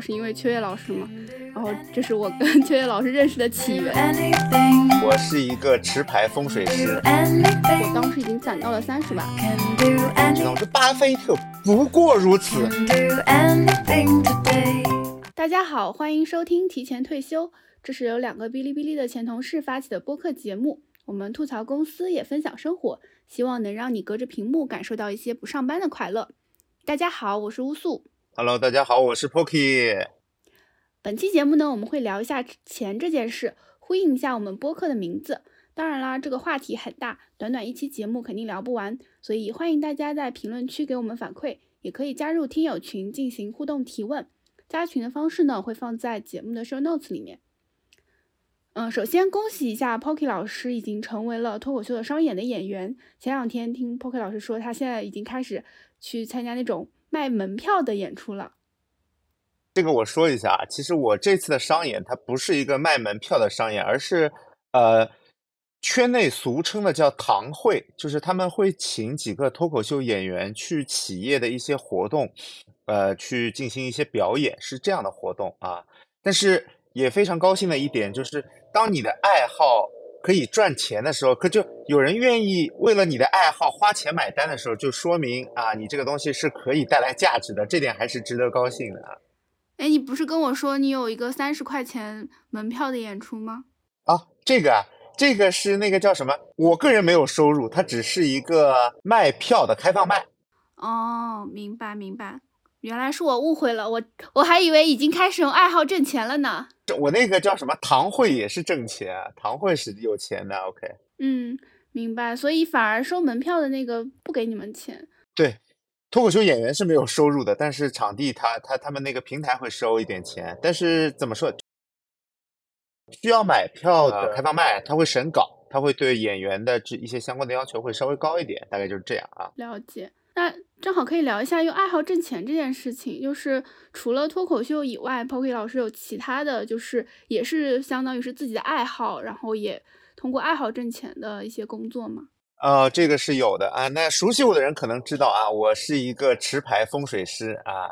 我是因为秋月老师嘛，然后这是我跟 秋月老师认识的起源。我是一个持牌风水师，我当时已经攒到了三十万。知道吗？这巴菲特不过如此。大家好，欢迎收听提前退休，这是由两个哔哩哔哩的前同事发起的播客节目。我们吐槽公司，也分享生活，希望能让你隔着屏幕感受到一些不上班的快乐。大家好，我是乌素。Hello，大家好，我是 Pocky。本期节目呢，我们会聊一下钱这件事，呼应一下我们播客的名字。当然啦，这个话题很大，短短一期节目肯定聊不完，所以欢迎大家在评论区给我们反馈，也可以加入听友群进行互动提问。加群的方式呢，会放在节目的 show notes 里面。嗯，首先恭喜一下 Pocky 老师已经成为了脱口秀的商演的演员。前两天听 Pocky 老师说，他现在已经开始去参加那种卖门票的演出了。这个我说一下啊，其实我这次的商演它不是一个卖门票的商演，而是呃圈内俗称的叫堂会，就是他们会请几个脱口秀演员去企业的一些活动，呃去进行一些表演，是这样的活动啊。但是也非常高兴的一点就是，当你的爱好可以赚钱的时候，可就有人愿意为了你的爱好花钱买单的时候，就说明啊你这个东西是可以带来价值的，这点还是值得高兴的啊。哎，你不是跟我说你有一个三十块钱门票的演出吗？啊，这个啊，这个是那个叫什么？我个人没有收入，它只是一个卖票的开放卖。哦，明白明白，原来是我误会了，我我还以为已经开始用爱好挣钱了呢。我那个叫什么？堂会也是挣钱，堂会是有钱的。OK，嗯，明白，所以反而收门票的那个不给你们钱。对，脱口秀演员是没有收入的，但是场地他他他们那个平台会收一点钱。但是怎么说？需要买票的开放麦，他会审稿，他会对演员的这一些相关的要求会稍微高一点，大概就是这样啊。了解，那正好可以聊一下用爱好挣钱这件事情。就是除了脱口秀以外，Poki 老师有其他的就是也是相当于是自己的爱好，然后也通过爱好挣钱的一些工作吗？呃，这个是有的啊。那熟悉我的人可能知道啊，我是一个持牌风水师啊。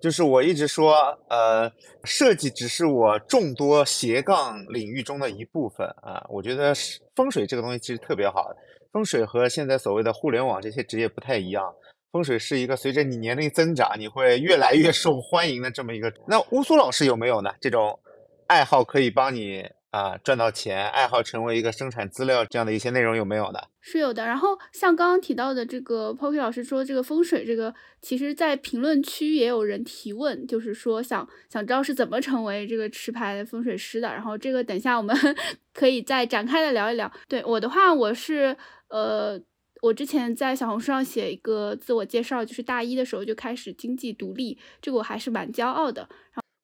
就是我一直说，呃，设计只是我众多斜杠领域中的一部分啊。我觉得风水这个东西其实特别好，风水和现在所谓的互联网这些职业不太一样。风水是一个随着你年龄增长，你会越来越受欢迎的这么一个。那乌苏老师有没有呢？这种爱好可以帮你啊赚到钱，爱好成为一个生产资料这样的一些内容有没有的？是有的。然后像刚刚提到的这个 Pocky 老师说这个风水这个，其实在评论区也有人提问，就是说想想知道是怎么成为这个持牌风水师的。然后这个等一下我们 可以再展开的聊一聊。对我的话，我是呃。我之前在小红书上写一个自我介绍，就是大一的时候就开始经济独立，这个我还是蛮骄傲的。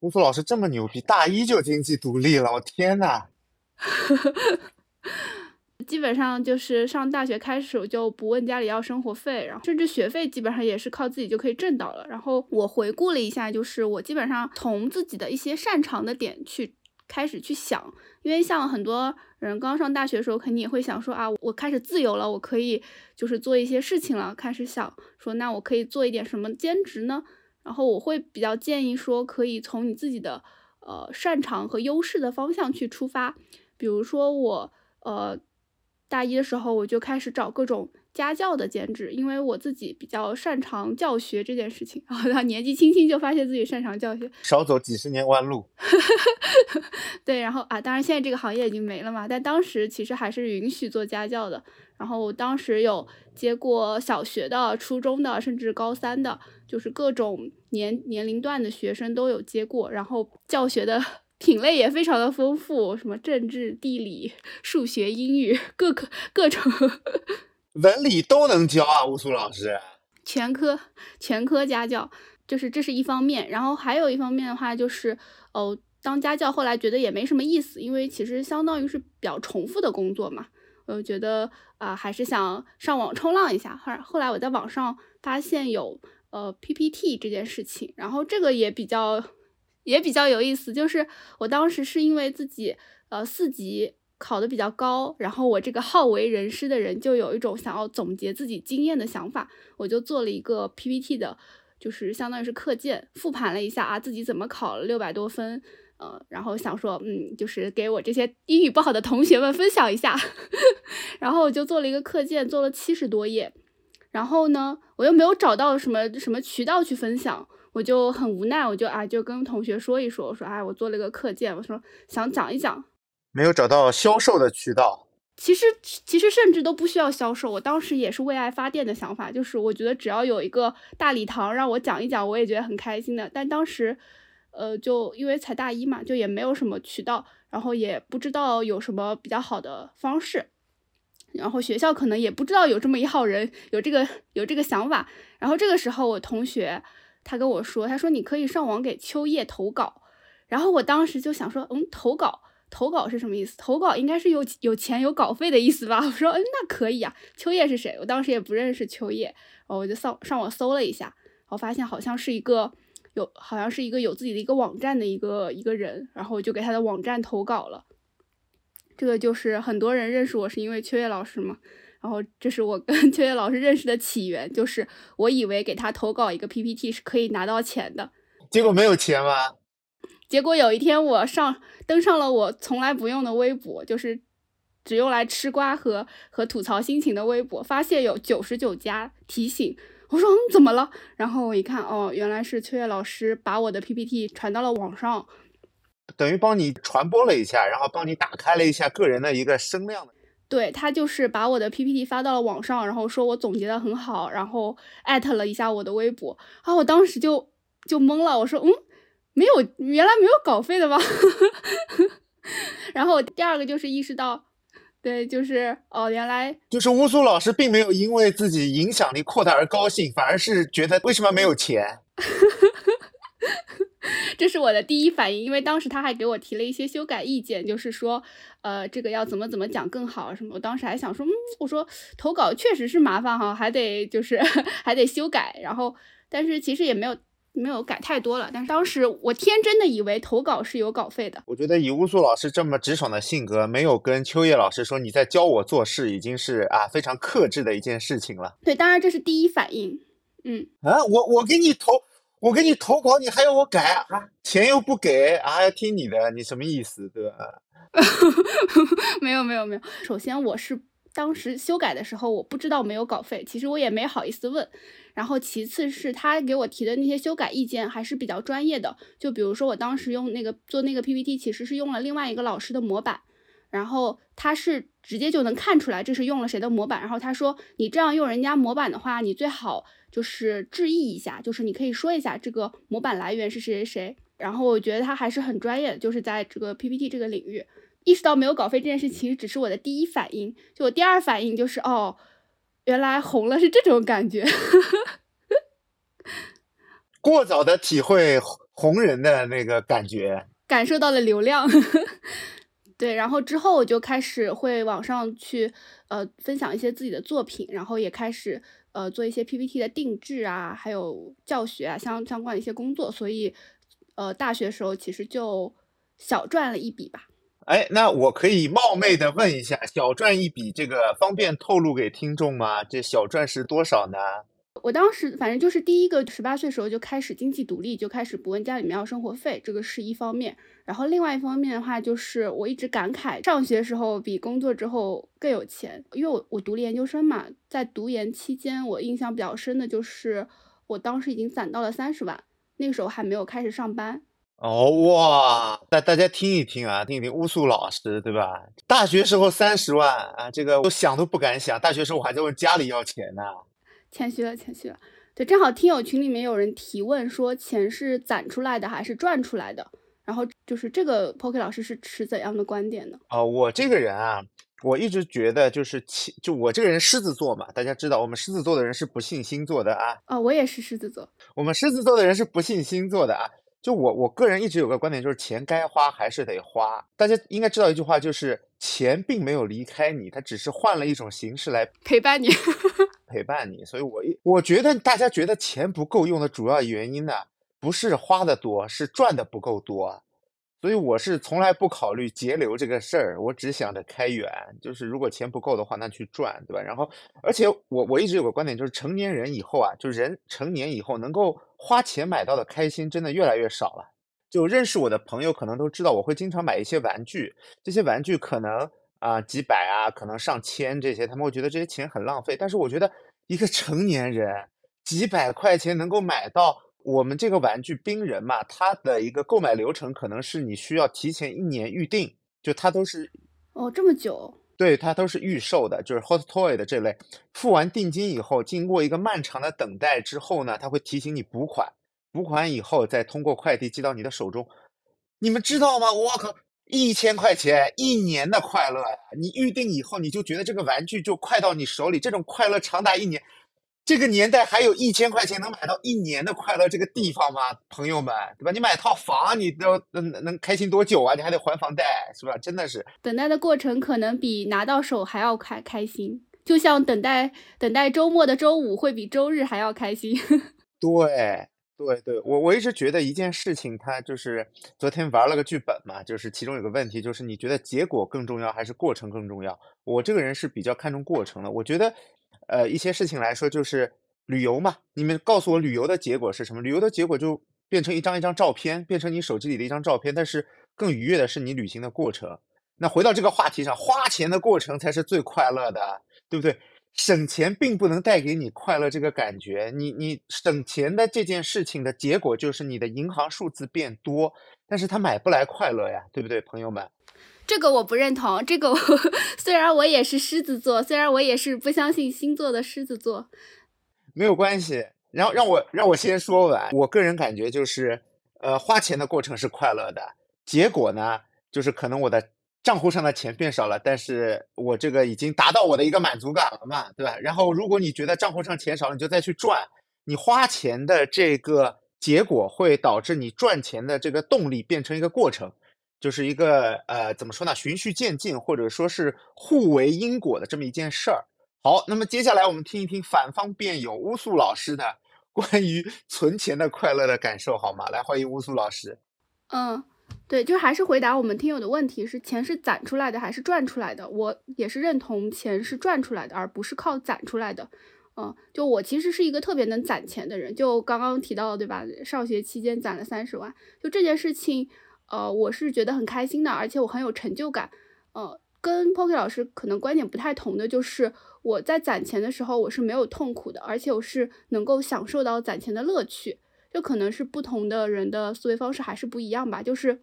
乌苏老师这么牛逼，大一就经济独立了，我天呐！基本上就是上大学开始我就不问家里要生活费，然后甚至学费基本上也是靠自己就可以挣到了。然后我回顾了一下，就是我基本上从自己的一些擅长的点去开始去想，因为像很多人刚上大学的时候，肯定也会想说啊，我开始自由了，我可以就是做一些事情了，开始想说那我可以做一点什么兼职呢？然后我会比较建议说，可以从你自己的呃擅长和优势的方向去出发，比如说我呃。大一的时候，我就开始找各种家教的兼职，因为我自己比较擅长教学这件事情。然后，年纪轻轻就发现自己擅长教学，少走几十年弯路。对，然后啊，当然现在这个行业已经没了嘛，但当时其实还是允许做家教的。然后我当时有接过小学的、初中的，甚至高三的，就是各种年年龄段的学生都有接过。然后教学的。品类也非常的丰富，什么政治、地理、数学、英语，各个各种文理都能教啊，乌苏老师。全科全科家教，就是这是一方面。然后还有一方面的话，就是哦，当家教后来觉得也没什么意思，因为其实相当于是比较重复的工作嘛。我觉得啊、还是想上网冲浪一下。后来后来我在网上发现有呃 PPT 这件事情，然后这个也比较。也比较有意思，就是我当时是因为自己呃四级考的比较高，然后我这个好为人师的人就有一种想要总结自己经验的想法，我就做了一个 PPT 的就是相当于是课件复盘了一下啊，自己怎么考了六百多分，呃，然后想说，嗯，就是给我这些英语不好的同学们分享一下，然后我就做了一个课件，做了七十多页，然后呢，我又没有找到什么什么渠道去分享，我就很无奈，我就啊就跟同学说一说，我说哎，我做了一个课件，我说想讲一讲，没有找到销售的渠道。其实其实甚至都不需要销售，我当时也是为爱发电的想法，就是我觉得只要有一个大礼堂让我讲一讲，我也觉得很开心的。但当时，呃，就因为才大一嘛，就也没有什么渠道，然后也不知道有什么比较好的方式，然后学校可能也不知道有这么一号人有这个有这个想法。然后这个时候，我同学他跟我说，他说你可以上网给秋叶投稿。然后我当时就想说，嗯，投稿。投稿是什么意思？投稿应该是有有钱有稿费的意思吧？我说，嗯，那可以啊。秋叶是谁？我当时也不认识秋叶，然后，我就上上网搜了一下，我发现好像是一个有，好像是一个有自己的一个网站的一个一个人，然后我就给他的网站投稿了。这个就是很多人认识我是因为秋叶老师嘛，然后这是我跟 秋叶老师认识的起源，就是我以为给他投稿一个 PPT 是可以拿到钱的，结果没有钱吗？结果有一天我上登上了我从来不用的微博，就是只用来吃瓜和和吐槽心情的微博，发现有九十九加提醒，我说嗯怎么了？然后我一看哦，原来是秋叶老师把我的 PPT 传到了网上，等于帮你传播了一下，然后帮你打开了一下个人的一个声量。对他就是把我的 PPT 发到了网上，然后说我总结的很好，然后艾特了一下我的微博，啊，我当时就就懵了，我说嗯。没有，原来没有稿费的吧？然后第二个就是意识到，对，就是哦，原来就是乌苏老师并没有因为自己影响力扩大而高兴，反而是觉得为什么没有钱？这是我的第一反应，因为当时他还给我提了一些修改意见，就是说，呃，这个要怎么怎么讲更好什么。我当时还想说，嗯，我说投稿确实是麻烦哈，还得就是 还得修改，然后但是其实也没有。没有改太多了，但是当时我天真的以为投稿是有稿费的。我觉得以乌苏老师这么直爽的性格，没有跟秋叶老师说你在教我做事，已经是啊非常克制的一件事情了。对，当然这是第一反应。嗯啊，我我给你投，我给你投稿，你还要我改啊？钱又不给啊？要听你的？你什么意思？对吧？没有没有没有，首先我是。当时修改的时候，我不知道没有稿费，其实我也没好意思问。然后其次是他给我提的那些修改意见还是比较专业的，就比如说我当时用那个做那个 PPT，其实是用了另外一个老师的模板，然后他是直接就能看出来这是用了谁的模板。然后他说你这样用人家模板的话，你最好就是致意一下，就是你可以说一下这个模板来源是谁谁谁。然后我觉得他还是很专业的，就是在这个 PPT 这个领域。意识到没有稿费这件事，其实只是我的第一反应。就我第二反应就是，哦，原来红了是这种感觉。过早的体会红人的那个感觉，感受到了流量。对，然后之后我就开始会网上去呃分享一些自己的作品，然后也开始呃做一些 PPT 的定制啊，还有教学啊相相关的一些工作。所以呃大学时候其实就小赚了一笔吧。哎，那我可以冒昧的问一下，小赚一笔，这个方便透露给听众吗？这小赚是多少呢？我当时反正就是第一个十八岁时候就开始经济独立，就开始不问家里面要生活费，这个是一方面。然后另外一方面的话，就是我一直感慨，上学时候比工作之后更有钱，因为我我读了研究生嘛，在读研期间，我印象比较深的就是我当时已经攒到了三十万，那个时候还没有开始上班。哦哇，大大家听一听啊，听一听乌苏老师，对吧？大学时候三十万啊，这个我想都不敢想。大学时候我还在问家里要钱呢，谦虚了，谦虚了。对，正好听友群里面有人提问说，钱是攒出来的还是赚出来的？然后就是这个 Poke 老师是持怎样的观点呢？哦，我这个人啊，我一直觉得就是钱，就我这个人狮子座嘛，大家知道我们狮子座的人是不信星座的啊。哦，我也是狮子座。我们狮子座的人是不信星座的啊。就我我个人一直有个观点，就是钱该花还是得花。大家应该知道一句话，就是钱并没有离开你，它只是换了一种形式来陪伴你，陪伴你。所以，我我觉得大家觉得钱不够用的主要原因呢，不是花的多，是赚的不够多。所以我是从来不考虑节流这个事儿，我只想着开源。就是如果钱不够的话，那去赚，对吧？然后，而且我我一直有个观点，就是成年人以后啊，就人成年以后能够花钱买到的开心，真的越来越少了。就认识我的朋友可能都知道，我会经常买一些玩具，这些玩具可能啊几百啊，可能上千这些，他们会觉得这些钱很浪费。但是我觉得一个成年人几百块钱能够买到。我们这个玩具冰人嘛，它的一个购买流程可能是你需要提前一年预定，就它都是哦这么久，对，它都是预售的，就是 hot toy 的这类。付完定金以后，经过一个漫长的等待之后呢，它会提醒你补款，补款以后再通过快递寄到你的手中。你们知道吗？我靠，一千块钱一年的快乐呀！你预定以后，你就觉得这个玩具就快到你手里，这种快乐长达一年。这个年代还有一千块钱能买到一年的快乐这个地方吗？朋友们，对吧？你买套房，你都能能开心多久啊？你还得还房贷，是吧？真的是等待的过程可能比拿到手还要开开心，就像等待等待周末的周五会比周日还要开心。对对对，我我一直觉得一件事情，它就是昨天玩了个剧本嘛，就是其中有个问题，就是你觉得结果更重要还是过程更重要？我这个人是比较看重过程的，我觉得。呃，一些事情来说，就是旅游嘛。你们告诉我，旅游的结果是什么？旅游的结果就变成一张一张照片，变成你手机里的一张照片。但是更愉悦的是你旅行的过程。那回到这个话题上，花钱的过程才是最快乐的，对不对？省钱并不能带给你快乐这个感觉。你你省钱的这件事情的结果就是你的银行数字变多，但是它买不来快乐呀，对不对，朋友们？这个我不认同。这个我虽然我也是狮子座，虽然我也是不相信星座的狮子座，没有关系。然后让我让我先说完。我个人感觉就是，呃，花钱的过程是快乐的，结果呢，就是可能我的账户上的钱变少了，但是我这个已经达到我的一个满足感了嘛，对吧？然后如果你觉得账户上钱少了，你就再去赚。你花钱的这个结果会导致你赚钱的这个动力变成一个过程。就是一个呃，怎么说呢？循序渐进，或者说是互为因果的这么一件事儿。好，那么接下来我们听一听反方辩友乌苏老师的关于存钱的快乐的感受，好吗？来，欢迎乌苏老师。嗯，对，就还是回答我们听友的问题：是钱是攒出来的还是赚出来的？我也是认同钱是赚出来的，而不是靠攒出来的。嗯，就我其实是一个特别能攒钱的人，就刚刚提到对吧？上学期间攒了三十万，就这件事情。呃，我是觉得很开心的，而且我很有成就感。呃，跟 Poki 老师可能观点不太同的就是，我在攒钱的时候我是没有痛苦的，而且我是能够享受到攒钱的乐趣。这可能是不同的人的思维方式还是不一样吧。就是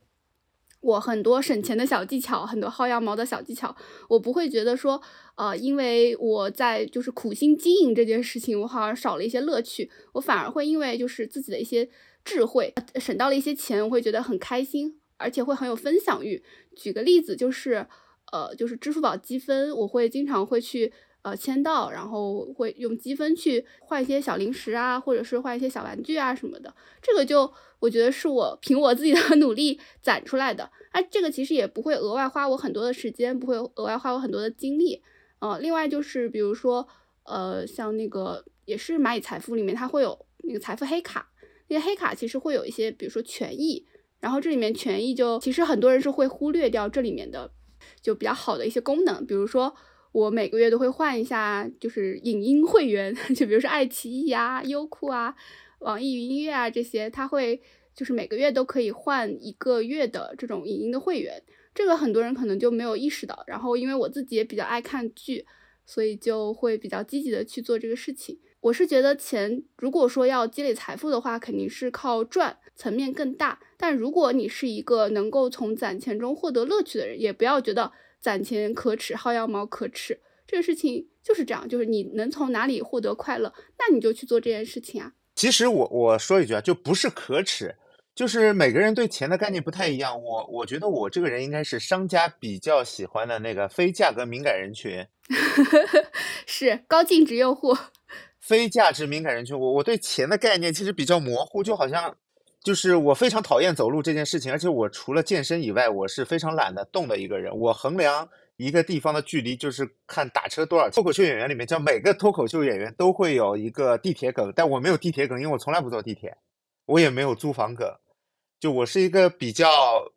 我很多省钱的小技巧，很多薅羊毛的小技巧，我不会觉得说，呃，因为我在就是苦心经营这件事情，我好像少了一些乐趣。我反而会因为就是自己的一些。智慧省到了一些钱，我会觉得很开心，而且会很有分享欲。举个例子，就是，呃，就是支付宝积分，我会经常会去呃签到，然后会用积分去换一些小零食啊，或者是换一些小玩具啊什么的。这个就我觉得是我凭我自己的 努力攒出来的。哎，这个其实也不会额外花我很多的时间，不会额外花我很多的精力。呃，另外就是比如说，呃，像那个也是蚂蚁财富里面，它会有那个财富黑卡。那些黑卡其实会有一些，比如说权益，然后这里面权益就其实很多人是会忽略掉这里面的就比较好的一些功能，比如说我每个月都会换一下，就是影音会员，就比如说爱奇艺啊、优酷啊、网易云音乐啊这些，它会就是每个月都可以换一个月的这种影音的会员，这个很多人可能就没有意识到。然后因为我自己也比较爱看剧，所以就会比较积极的去做这个事情。我是觉得钱，如果说要积累财富的话，肯定是靠赚，层面更大。但如果你是一个能够从攒钱中获得乐趣的人，也不要觉得攒钱可耻，薅羊毛可耻。这个事情就是这样，就是你能从哪里获得快乐，那你就去做这件事情啊。其实我我说一句啊，就不是可耻，就是每个人对钱的概念不太一样。我我觉得我这个人应该是商家比较喜欢的那个非价格敏感人群，是高净值用户。非价值敏感人群，我我对钱的概念其实比较模糊，就好像就是我非常讨厌走路这件事情，而且我除了健身以外，我是非常懒得动的一个人。我衡量一个地方的距离就是看打车多少。脱口秀演员里面，叫每个脱口秀演员都会有一个地铁梗，但我没有地铁梗，因为我从来不坐地铁，我也没有租房梗。就我是一个比较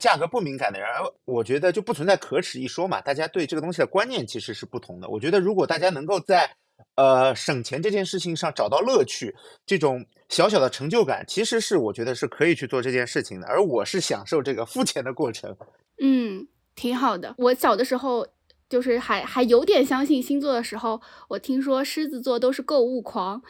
价格不敏感的人，我觉得就不存在可耻一说嘛。大家对这个东西的观念其实是不同的。我觉得如果大家能够在呃省钱这件事情上找到乐趣，这种小小的成就感，其实是我觉得是可以去做这件事情的。而我是享受这个付钱的过程。嗯，挺好的。我小的时候。就是还还有点相信星座的时候，我听说狮子座都是购物狂，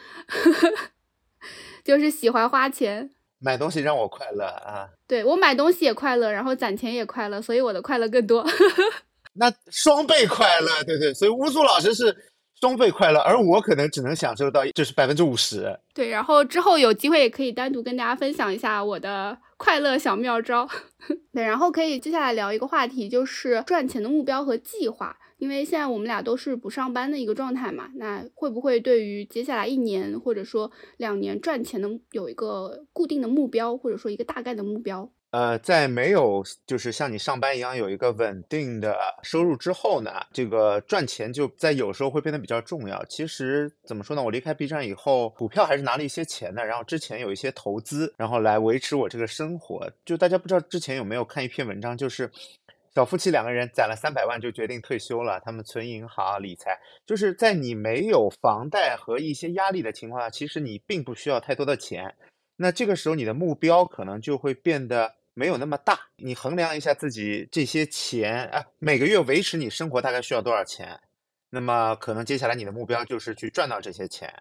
就是喜欢花钱买东西让我快乐啊。对我买东西也快乐，然后攒钱也快乐，所以我的快乐更多。那双倍快乐，对对，所以乌苏老师是双倍快乐，而我可能只能享受到就是百分之五十。对，然后之后有机会也可以单独跟大家分享一下我的。快乐小妙招，对，然后可以接下来聊一个话题，就是赚钱的目标和计划。因为现在我们俩都是不上班的一个状态嘛，那会不会对于接下来一年或者说两年赚钱的有一个固定的目标，或者说一个大概的目标？呃，在没有就是像你上班一样有一个稳定的收入之后呢，这个赚钱就在有时候会变得比较重要。其实怎么说呢，我离开 B 站以后，股票还是拿了一些钱的，然后之前有一些投资，然后来维持我这个生活。就大家不知道之前有没有看一篇文章，就是小夫妻两个人攒了三百万就决定退休了，他们存银行理财，就是在你没有房贷和一些压力的情况下，其实你并不需要太多的钱。那这个时候你的目标可能就会变得没有那么大。你衡量一下自己这些钱，啊，每个月维持你生活大概需要多少钱？那么可能接下来你的目标就是去赚到这些钱。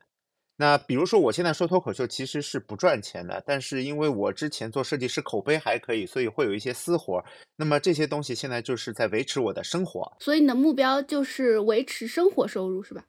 那比如说我现在说脱口秀其实是不赚钱的，但是因为我之前做设计师口碑还可以，所以会有一些私活。那么这些东西现在就是在维持我的生活。所以你的目标就是维持生活收入是吧？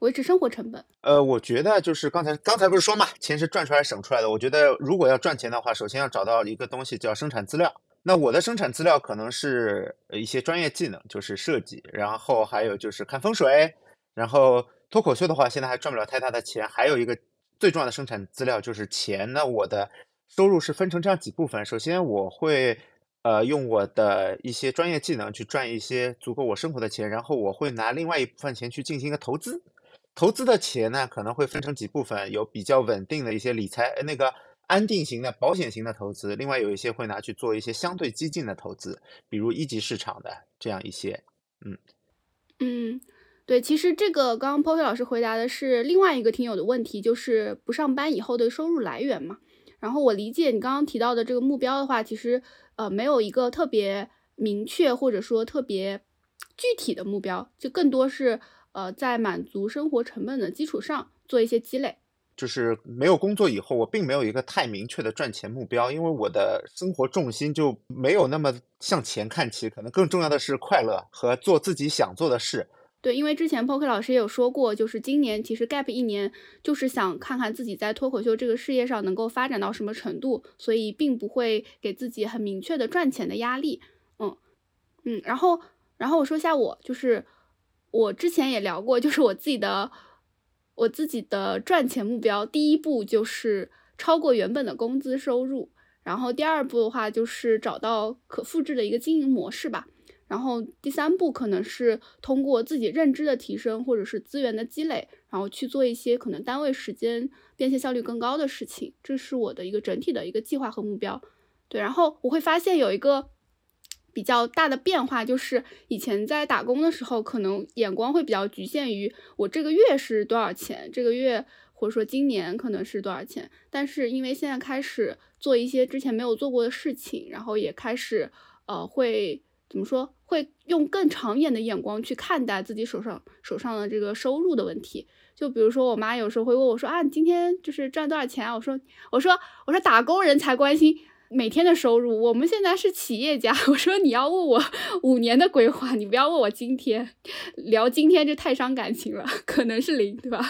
维持生活成本，呃，我觉得就是刚才刚才不是说嘛，钱是赚出来省出来的。我觉得如果要赚钱的话，首先要找到一个东西叫生产资料。那我的生产资料可能是一些专业技能，就是设计，然后还有就是看风水，然后脱口秀的话，现在还赚不了太大的钱。还有一个最重要的生产资料就是钱。那我的收入是分成这样几部分，首先我会呃用我的一些专业技能去赚一些足够我生活的钱，然后我会拿另外一部分钱去进行一个投资。投资的钱呢，可能会分成几部分，有比较稳定的一些理财，那个安定型的保险型的投资，另外有一些会拿去做一些相对激进的投资，比如一级市场的这样一些，嗯嗯，对，其实这个刚刚 Poppy 老师回答的是另外一个听友的问题，就是不上班以后的收入来源嘛。然后我理解你刚刚提到的这个目标的话，其实呃没有一个特别明确或者说特别具体的目标，就更多是。呃，在满足生活成本的基础上做一些积累，就是没有工作以后，我并没有一个太明确的赚钱目标，因为我的生活重心就没有那么向前看齐，可能更重要的是快乐和做自己想做的事。对，因为之前 Poker 老师也有说过，就是今年其实 Gap 一年就是想看看自己在脱口秀这个事业上能够发展到什么程度，所以并不会给自己很明确的赚钱的压力。嗯嗯，然后然后我说一下我就是。我之前也聊过，就是我自己的我自己的赚钱目标，第一步就是超过原本的工资收入，然后第二步的话就是找到可复制的一个经营模式吧，然后第三步可能是通过自己认知的提升或者是资源的积累，然后去做一些可能单位时间变现效率更高的事情，这是我的一个整体的一个计划和目标。对，然后我会发现有一个。比较大的变化就是，以前在打工的时候，可能眼光会比较局限于我这个月是多少钱，这个月或者说今年可能是多少钱。但是因为现在开始做一些之前没有做过的事情，然后也开始呃会怎么说，会用更长远的眼光去看待自己手上手上的这个收入的问题。就比如说我妈有时候会问我说啊，你今天就是赚多少钱啊？我说我说我说打工人才关心。每天的收入，我们现在是企业家。我说你要问我五年的规划，你不要问我今天，聊今天这太伤感情了，可能是零，对吧？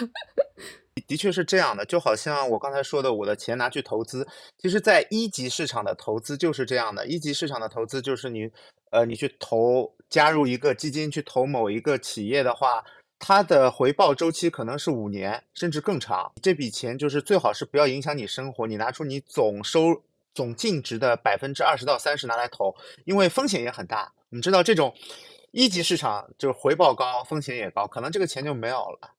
的确是这样的，就好像我刚才说的，我的钱拿去投资，其实，在一级市场的投资就是这样的。一级市场的投资就是你，呃，你去投加入一个基金去投某一个企业的话，它的回报周期可能是五年甚至更长。这笔钱就是最好是不要影响你生活，你拿出你总收。总净值的百分之二十到三十拿来投，因为风险也很大。我们知道这种一级市场就是回报高，风险也高，可能这个钱就没有了。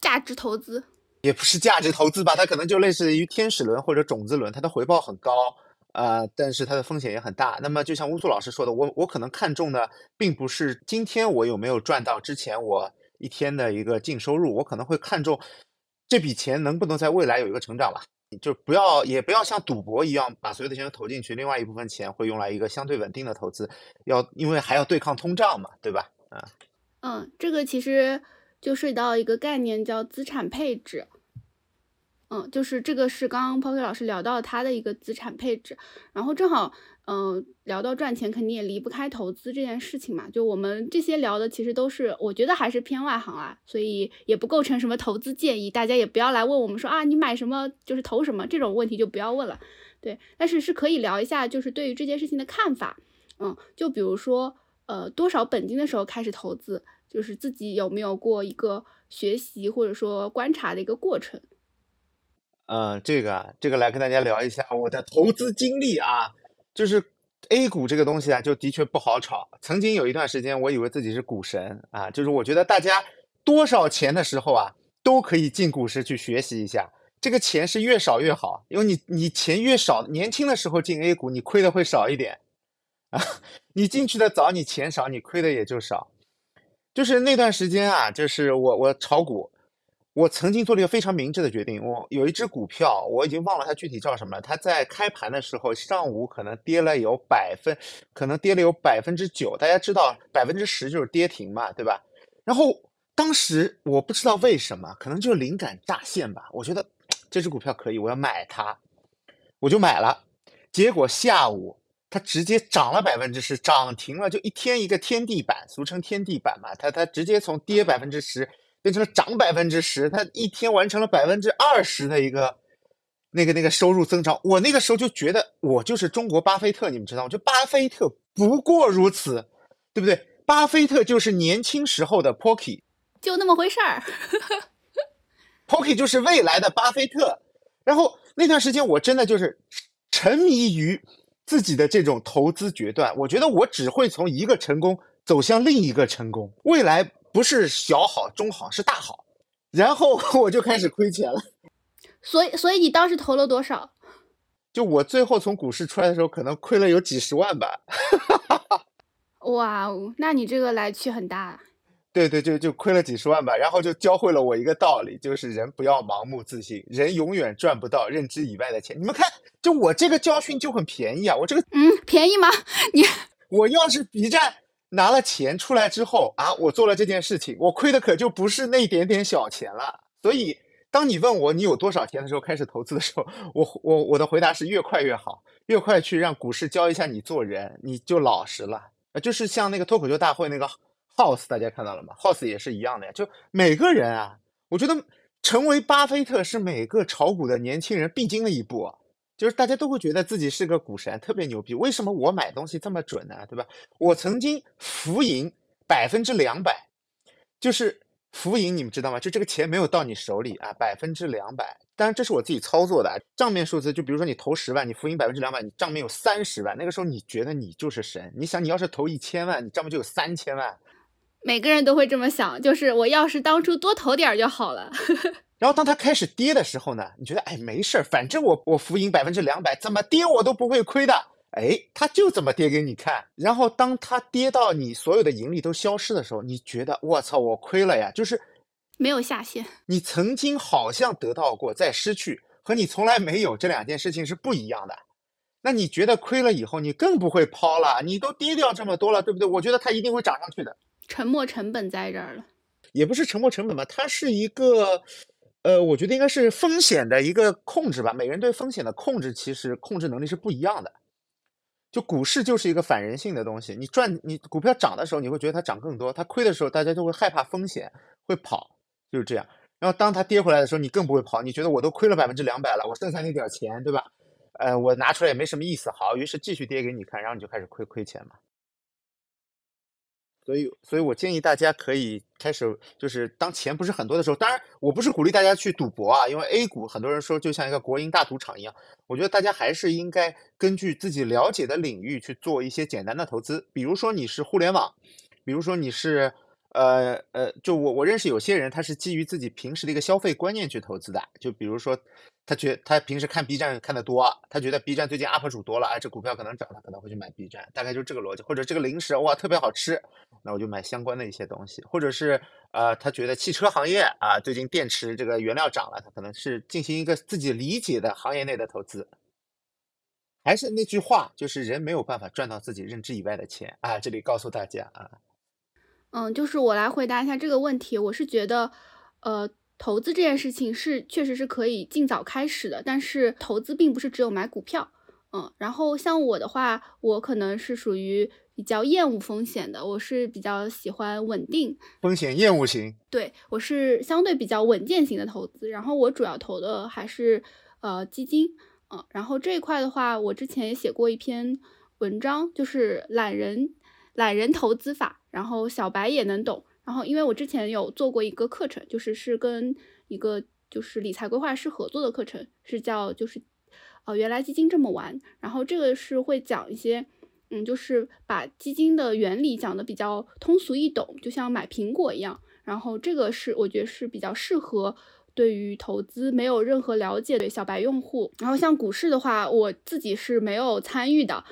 价值投资也不是价值投资吧，它可能就类似于天使轮或者种子轮，它的回报很高，呃、但是它的风险也很大。那么就像乌苏老师说的，我我可能看中的并不是今天我有没有赚到之前我一天的一个净收入，我可能会看重这笔钱能不能在未来有一个成长吧。就不要也不要像赌博一样把所有的钱都投进去，另外一部分钱会用来一个相对稳定的投资，要因为还要对抗通胀嘛，对吧？啊，嗯，这个其实就涉及到一个概念叫资产配置。嗯，就是这个是刚刚 Poki 老师聊到他的一个资产配置，然后正好，嗯、聊到赚钱，肯定也离不开投资这件事情嘛。就我们这些聊的，其实都是我觉得还是偏外行啊，所以也不构成什么投资建议，大家也不要来问我们说啊，你买什么就是投什么这种问题就不要问了。对，但是是可以聊一下，就是对于这件事情的看法。嗯，就比如说，呃，多少本金的时候开始投资，就是自己有没有过一个学习或者说观察的一个过程。嗯，这个，这个来跟大家聊一下我的投资经历啊，就是 A 股这个东西啊，就的确不好炒。曾经有一段时间，我以为自己是股神啊，就是我觉得大家多少钱的时候啊，都可以进股市去学习一下。这个钱是越少越好，因为你你钱越少，年轻的时候进 A 股，你亏的会少一点啊。你进去的早，你钱少，你亏的也就少。就是那段时间啊，就是我我炒股，我曾经做了一个非常明智的决定。我有一只股票，我已经忘了它具体叫什么了。它在开盘的时候，上午可能跌了有百分，可能跌了有百分之九。大家知道百分之十就是跌停嘛，对吧？然后当时我不知道为什么，可能就是灵感乍现吧。我觉得这只股票可以，我要买它，我就买了。结果下午它直接涨了百分之十，涨停了，就一天一个天地板，俗称天地板嘛。它它直接从跌百分之十变成了涨百分之十，他一天完成了百分之二十的一个那个那个收入增长。我那个时候就觉得我就是中国巴菲特，你们知道吗？就巴菲特不过如此，对不对？巴菲特就是年轻时候的 Pocky。就那么回事儿。Pocky 就是未来的巴菲特。然后那段时间我真的就是沉迷于自己的这种投资决断，我觉得我只会从一个成功走向另一个成功，未来不是小好、中好，是大好。然后 我就开始亏钱了。所以，所以你当时投了多少？就我最后从股市出来的时候，可能亏了有几十万吧。哇哦，那你这个来去很大。啊对对，就就亏了几十万吧，然后就教会了我一个道理，就是人不要盲目自信，人永远赚不到认知以外的钱。你们看，就我这个教训就很便宜啊，我这个嗯，便宜吗？你我要是 B 站拿了钱出来之后啊，我做了这件事情，我亏的可就不是那一点点小钱了。所以，当你问我你有多少钱的时候，开始投资的时候，我我我的回答是越快越好，越快去让股市教一下你做人，你就老实了。呃就是像那个脱口秀大会那个 House，大家看到了吗？House 也是一样的呀，就每个人啊，我觉得成为巴菲特是每个炒股的年轻人必经的一步啊。就是大家都会觉得自己是个股神，特别牛逼。为什么我买东西这么准呢？对吧？我曾经浮盈百分之两百，就是浮盈，你们知道吗？就这个钱没有到你手里啊，百分之两百。当然这是我自己操作的啊，账面数字。就比如说你投十万，你浮盈百分之两百，你账面有三十万，那个时候你觉得你就是神。你想，你要是投一千万，你账面就有三千万。每个人都会这么想，就是我要是当初多投点儿就好了。然后当它开始跌的时候呢，你觉得哎没事儿，反正我我浮盈百分之两百，怎么跌我都不会亏的。哎，它就怎么跌给你看。然后当它跌到你所有的盈利都消失的时候，你觉得我操我亏了呀，就是没有下限。你曾经好像得到过再失去，和你从来没有这两件事情是不一样的。那你觉得亏了以后，你更不会抛了，你都跌掉这么多了，对不对？我觉得它一定会涨上去的。沉没成本在这儿了。也不是沉没成本吧，它是一个，呃，我觉得应该是风险的一个控制吧。每个人对风险的控制，其实控制能力是不一样的。就股市就是一个反人性的东西，你赚你股票涨的时候，你会觉得它涨更多；它亏的时候，大家就会害怕风险，会跑，就是这样。然后当它跌回来的时候，你更不会跑，你觉得我都亏了百分之两百了，我剩下那点钱，对吧？呃，我拿出来也没什么意思，好，于是继续跌给你看，然后你就开始亏亏钱嘛。所以，所以我建议大家可以开始，就是当钱不是很多的时候，当然我不是鼓励大家去赌博啊，因为 A 股很多人说就像一个国营大赌场一样，我觉得大家还是应该根据自己了解的领域去做一些简单的投资，比如说你是互联网，比如说你是呃呃，就我我认识有些人，他是基于自己平时的一个消费观念去投资的。就比如说，他觉他平时看 B 站看的多，他觉得 B 站最近 UP 主多了，哎，这股票可能涨，他可能会去买 B 站，大概就是这个逻辑。或者这个零食哇特别好吃，那我就买相关的一些东西。或者是呃，他觉得汽车行业啊最近电池这个原料涨了，他可能是进行一个自己理解的行业内的投资。还是那句话，就是人没有办法赚到自己认知以外的钱啊！这里告诉大家啊。嗯，就是我来回答一下这个问题。我是觉得，呃，投资这件事情是确实是可以尽早开始的，但是投资并不是只有买股票。嗯，然后像我的话，我可能是属于比较厌恶风险的，我是比较喜欢稳定。风险厌恶型。对，我是相对比较稳健型的投资，然后我主要投的还是呃基金。嗯，然后这一块的话，我之前也写过一篇文章，就是懒人懒人投资法。然后小白也能懂。然后因为我之前有做过一个课程，就是是跟一个就是理财规划师合作的课程，是叫就是呃原来基金这么玩。然后这个是会讲一些嗯，就是把基金的原理讲的比较通俗易懂，就像买苹果一样。然后这个是我觉得是比较适合对于投资没有任何了解的小白用户。然后像股市的话，我自己是没有参与的。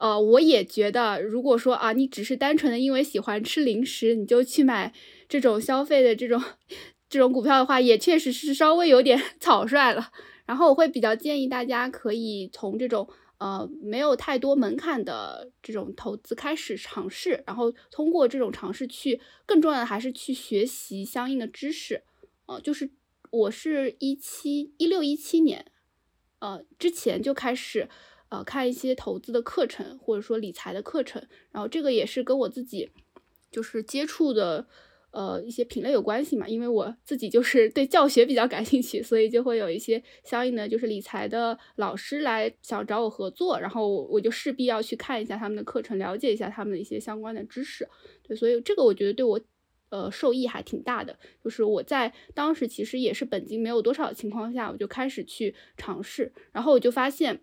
呃，我也觉得，如果说啊，你只是单纯的因为喜欢吃零食，你就去买这种消费的这种这种股票的话，也确实是稍微有点 草率了。然后我会比较建议大家可以从这种呃没有太多门槛的这种投资开始尝试，然后通过这种尝试去，更重要的还是去学习相应的知识。呃，就是我是一七一六一七年，呃之前就开始。呃，看一些投资的课程，或者说理财的课程，然后这个也是跟我自己就是接触的呃一些品类有关系嘛，因为我自己就是对教学比较感兴趣，所以就会有一些相应的就是理财的老师来想找我合作，然后我就势必要去看一下他们的课程，了解一下他们的一些相关的知识。对，所以这个我觉得对我呃受益还挺大的，就是我在当时其实也是本金没有多少的情况下，我就开始去尝试，然后我就发现。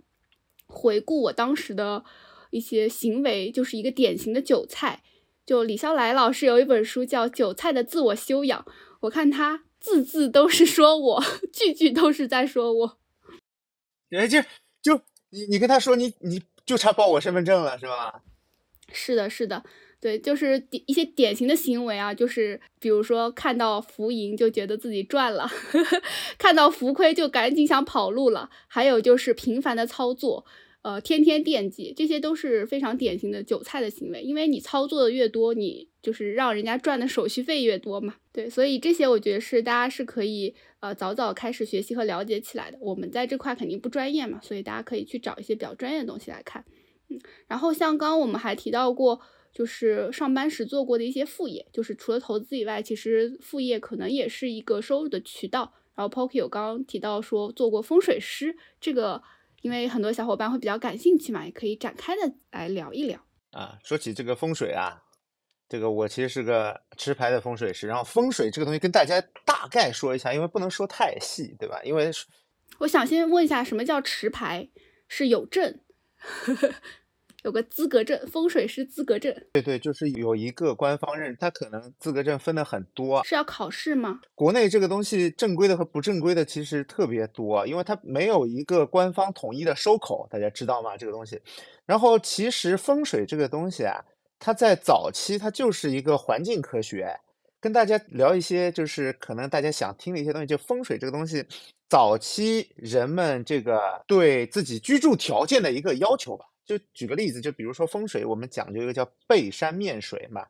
回顾我当时的一些行为，就是一个典型的韭菜。就李笑来老师有一本书叫《韭菜的自我修养》，我看他字字都是说我，句句都是在说我。哎，就就你你跟他说你你就差报我身份证了是吧？是的，是的。对，就是一些典型的行为啊，就是比如说看到浮盈就觉得自己赚了，看到浮亏就赶紧想跑路了，还有就是频繁的操作，呃，天天惦记，这些都是非常典型的韭菜的行为。因为你操作的越多，你就是让人家赚的手续费越多嘛。对，所以这些我觉得是大家是可以呃早早开始学习和了解起来的。我们在这块肯定不专业嘛，所以大家可以去找一些比较专业的东西来看。嗯，然后像刚刚我们还提到过。就是上班时做过的一些副业，就是除了投资以外，其实副业可能也是一个收入的渠道。然后 Poki 有刚刚提到说做过风水师，这个因为很多小伙伴会比较感兴趣嘛，也可以展开的来聊一聊啊。说起这个风水啊，这个我其实是个持牌的风水师。然后风水这个东西跟大家大概说一下，因为不能说太细，对吧？因为我想先问一下，什么叫持牌？是有证？有个资格证，风水师资格证。对对，就是有一个官方认，它可能资格证分的很多。是要考试吗？国内这个东西正规的和不正规的其实特别多，因为它没有一个官方统一的收口，大家知道吗？这个东西。然后其实风水这个东西啊，它在早期它就是一个环境科学。跟大家聊一些就是可能大家想听的一些东西，就风水这个东西，早期人们这个对自己居住条件的一个要求吧。就举个例子，就比如说风水，我们讲究一个叫背山面水嘛。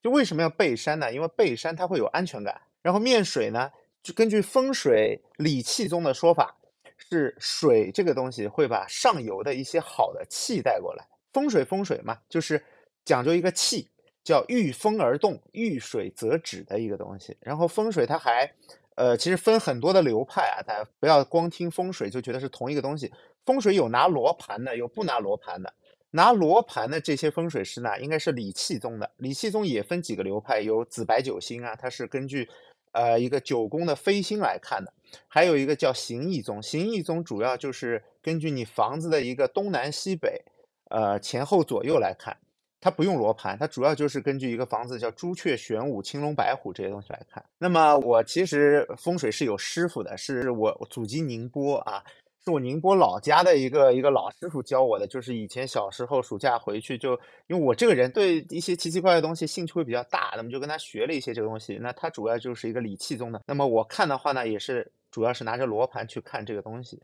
就为什么要背山呢？因为背山它会有安全感。然后面水呢，就根据风水理气中的说法，是水这个东西会把上游的一些好的气带过来。风水风水嘛，就是讲究一个气，叫遇风而动，遇水则止的一个东西。然后风水它还，呃，其实分很多的流派啊，大家不要光听风水就觉得是同一个东西。风水有拿罗盘的，有不拿罗盘的。拿罗盘的这些风水师呢，应该是理气宗的。理气宗也分几个流派，有紫白九星啊，它是根据呃一个九宫的飞星来看的。还有一个叫形意宗，形意宗主要就是根据你房子的一个东南西北，呃前后左右来看。它不用罗盘，它主要就是根据一个房子叫朱雀、玄武、青龙、白虎这些东西来看。那么我其实风水是有师傅的，是我祖籍宁波啊，是我宁波老家的一个一个老师傅教我的。就是以前小时候暑假回去，就因为我这个人对一些奇奇怪怪的东西兴趣会比较大，那么就跟他学了一些这个东西。那他主要就是一个理气宗的，那么我看的话呢，也是主要是拿着罗盘去看这个东西。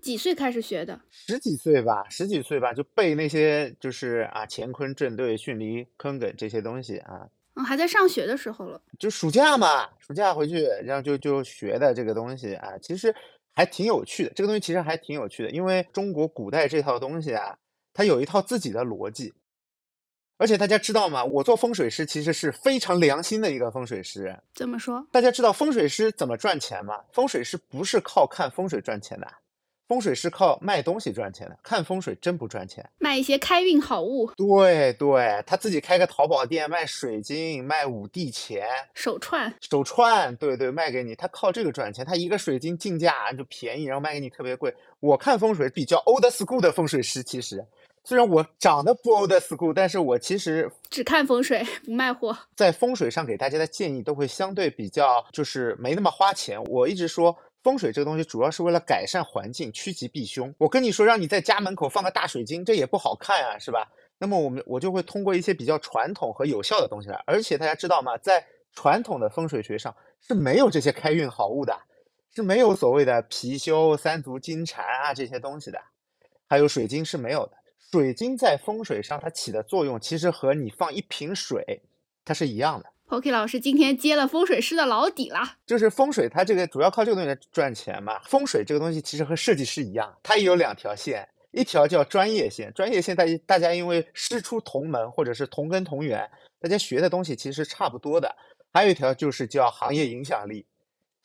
几岁开始学的？十几岁吧，十几岁吧，就背那些就是啊，乾坤正对、巽离坤艮这些东西啊。嗯，还在上学的时候了，就暑假嘛，暑假回去，然后就就学的这个东西啊，其实还挺有趣的。这个东西其实还挺有趣的，因为中国古代这套东西啊，它有一套自己的逻辑。而且大家知道吗？我做风水师其实是非常良心的一个风水师。怎么说？大家知道风水师怎么赚钱吗？风水师不是靠看风水赚钱的。风水是靠卖东西赚钱的，看风水真不赚钱。卖一些开运好物，对对，他自己开个淘宝店卖水晶，卖五帝钱、手串、手串，对对，卖给你，他靠这个赚钱。他一个水晶进价就便宜，然后卖给你特别贵。我看风水比较 old school 的风水师，其实虽然我长得不 old school，但是我其实只看风水不卖货，在风水上给大家的建议都会相对比较，就是没那么花钱。我一直说。风水这个东西主要是为了改善环境，趋吉避凶。我跟你说，让你在家门口放个大水晶，这也不好看啊，是吧？那么我们我就会通过一些比较传统和有效的东西来。而且大家知道吗？在传统的风水学上是没有这些开运好物的，是没有所谓的貔貅、三足金蝉啊这些东西的，还有水晶是没有的。水晶在风水上它起的作用，其实和你放一瓶水它是一样的。Poki 老师今天接了风水师的老底了，就是风水，它这个主要靠这个东西来赚钱嘛。风水这个东西其实和设计师一样，它也有两条线，一条叫专业线，专业线大大家因为师出同门或者是同根同源，大家学的东西其实差不多的。还有一条就是叫行业影响力。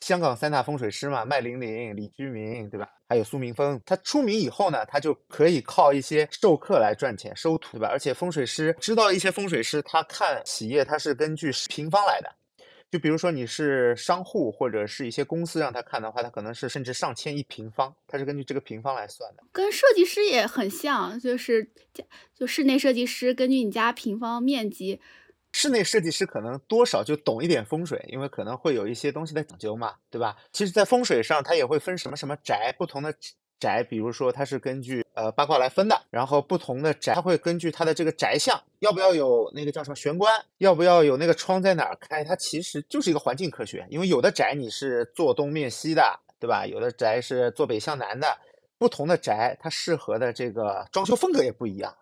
香港三大风水师嘛，麦玲玲、李居明，对吧？还有苏明峰。他出名以后呢，他就可以靠一些授课来赚钱、收徒，对吧？而且风水师知道一些风水师，他看企业，他是根据平方来的。就比如说你是商户或者是一些公司让他看的话，他可能是甚至上千一平方，他是根据这个平方来算的。跟设计师也很像，就是家就室内设计师根据你家平方面积。室内设计师可能多少就懂一点风水，因为可能会有一些东西的讲究嘛，对吧？其实，在风水上，它也会分什么什么宅，不同的宅，比如说它是根据呃八卦来分的，然后不同的宅，它会根据它的这个宅相，要不要有那个叫什么玄关，要不要有那个窗在哪儿开，它其实就是一个环境科学。因为有的宅你是坐东面西的，对吧？有的宅是坐北向南的，不同的宅它适合的这个装修风格也不一样，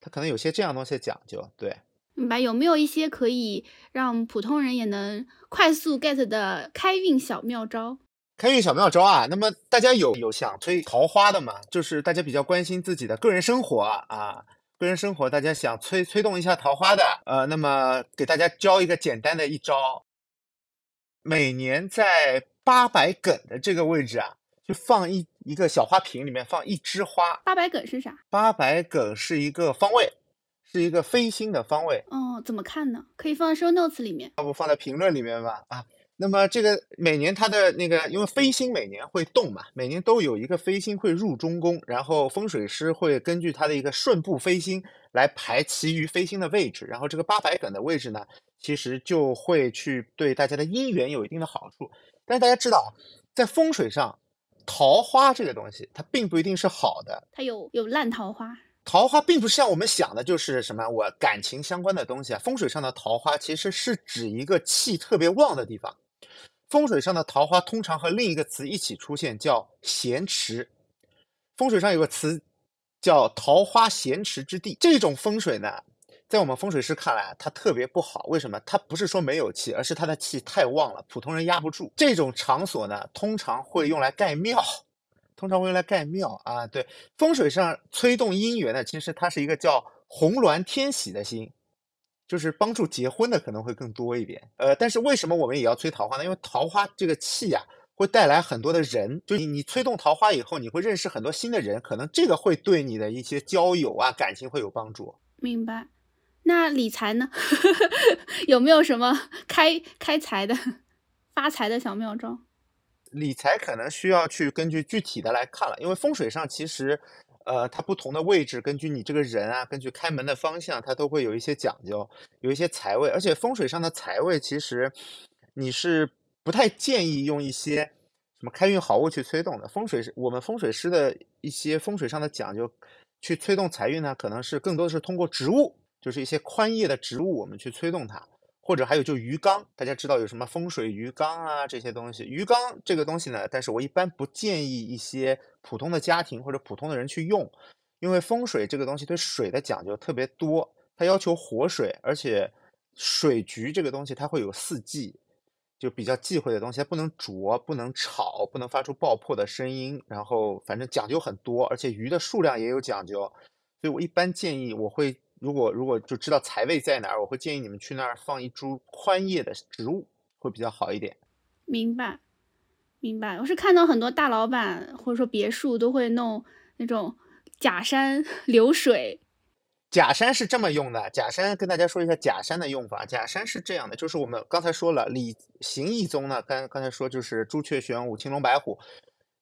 它可能有些这样东西讲究，对。明白有没有一些可以让普通人也能快速 get 的开运小妙招？开运小妙招啊，那么大家有有想催桃花的吗？就是大家比较关心自己的个人生活啊，个人生活大家想催催动一下桃花的，呃，那么给大家教一个简单的一招，每年在八百梗的这个位置啊，就放一一个小花瓶，里面放一枝花。八百梗是啥？八百梗是一个方位。是一个飞星的方位哦，怎么看呢？可以放在 show notes 里面，要不放在评论里面吧？啊，那么这个每年它的那个，因为飞星每年会动嘛，每年都有一个飞星会入中宫，然后风水师会根据它的一个顺步飞星来排其余飞星的位置，然后这个八百梗的位置呢，其实就会去对大家的姻缘有一定的好处。但是大家知道，在风水上，桃花这个东西它并不一定是好的，它有有烂桃花。桃花并不是像我们想的，就是什么我感情相关的东西啊。风水上的桃花其实是指一个气特别旺的地方。风水上的桃花通常和另一个词一起出现，叫咸池。风水上有个词叫桃花咸池之地。这种风水呢，在我们风水师看来，它特别不好。为什么？它不是说没有气，而是它的气太旺了，普通人压不住。这种场所呢，通常会用来盖庙。通常会用来盖庙啊，对，风水上催动姻缘的，其实它是一个叫红鸾天喜的星，就是帮助结婚的可能会更多一点。呃，但是为什么我们也要催桃花呢？因为桃花这个气呀，会带来很多的人，就你你催动桃花以后，你会认识很多新的人，可能这个会对你的一些交友啊、感情会有帮助。明白。那理财呢？有没有什么开开财的、发财的小妙招？理财可能需要去根据具体的来看了，因为风水上其实，呃，它不同的位置，根据你这个人啊，根据开门的方向，它都会有一些讲究，有一些财位。而且风水上的财位，其实你是不太建议用一些什么开运好物去催动的。风水是我们风水师的一些风水上的讲究，去催动财运呢，可能是更多的是通过植物，就是一些宽叶的植物，我们去催动它。或者还有就鱼缸，大家知道有什么风水鱼缸啊这些东西。鱼缸这个东西呢，但是我一般不建议一些普通的家庭或者普通的人去用，因为风水这个东西对水的讲究特别多，它要求活水，而且水局这个东西它会有四季，就比较忌讳的东西，它不能浊、不能吵、不能发出爆破的声音，然后反正讲究很多，而且鱼的数量也有讲究，所以我一般建议我会。如果如果就知道财位在哪儿，我会建议你们去那儿放一株宽叶的植物，会比较好一点。明白，明白。我是看到很多大老板或者说别墅都会弄那种假山 流水。假山是这么用的，假山跟大家说一下假山的用法。假山是这样的，就是我们刚才说了，李行义宗呢，刚刚才说就是朱雀玄武青龙白虎。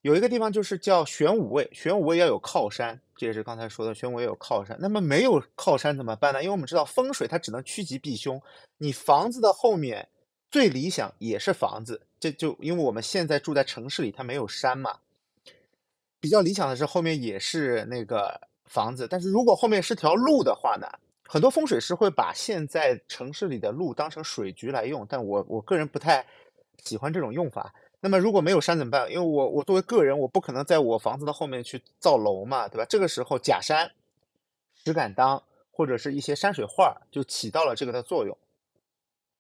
有一个地方就是叫玄武位，玄武位要有靠山，这也是刚才说的玄武位有靠山。那么没有靠山怎么办呢？因为我们知道风水它只能趋吉避凶，你房子的后面最理想也是房子，这就因为我们现在住在城市里，它没有山嘛，比较理想的是后面也是那个房子。但是如果后面是条路的话呢，很多风水师会把现在城市里的路当成水局来用，但我我个人不太喜欢这种用法。那么如果没有山怎么办？因为我我作为个人，我不可能在我房子的后面去造楼嘛，对吧？这个时候假山、石敢当或者是一些山水画就起到了这个的作用。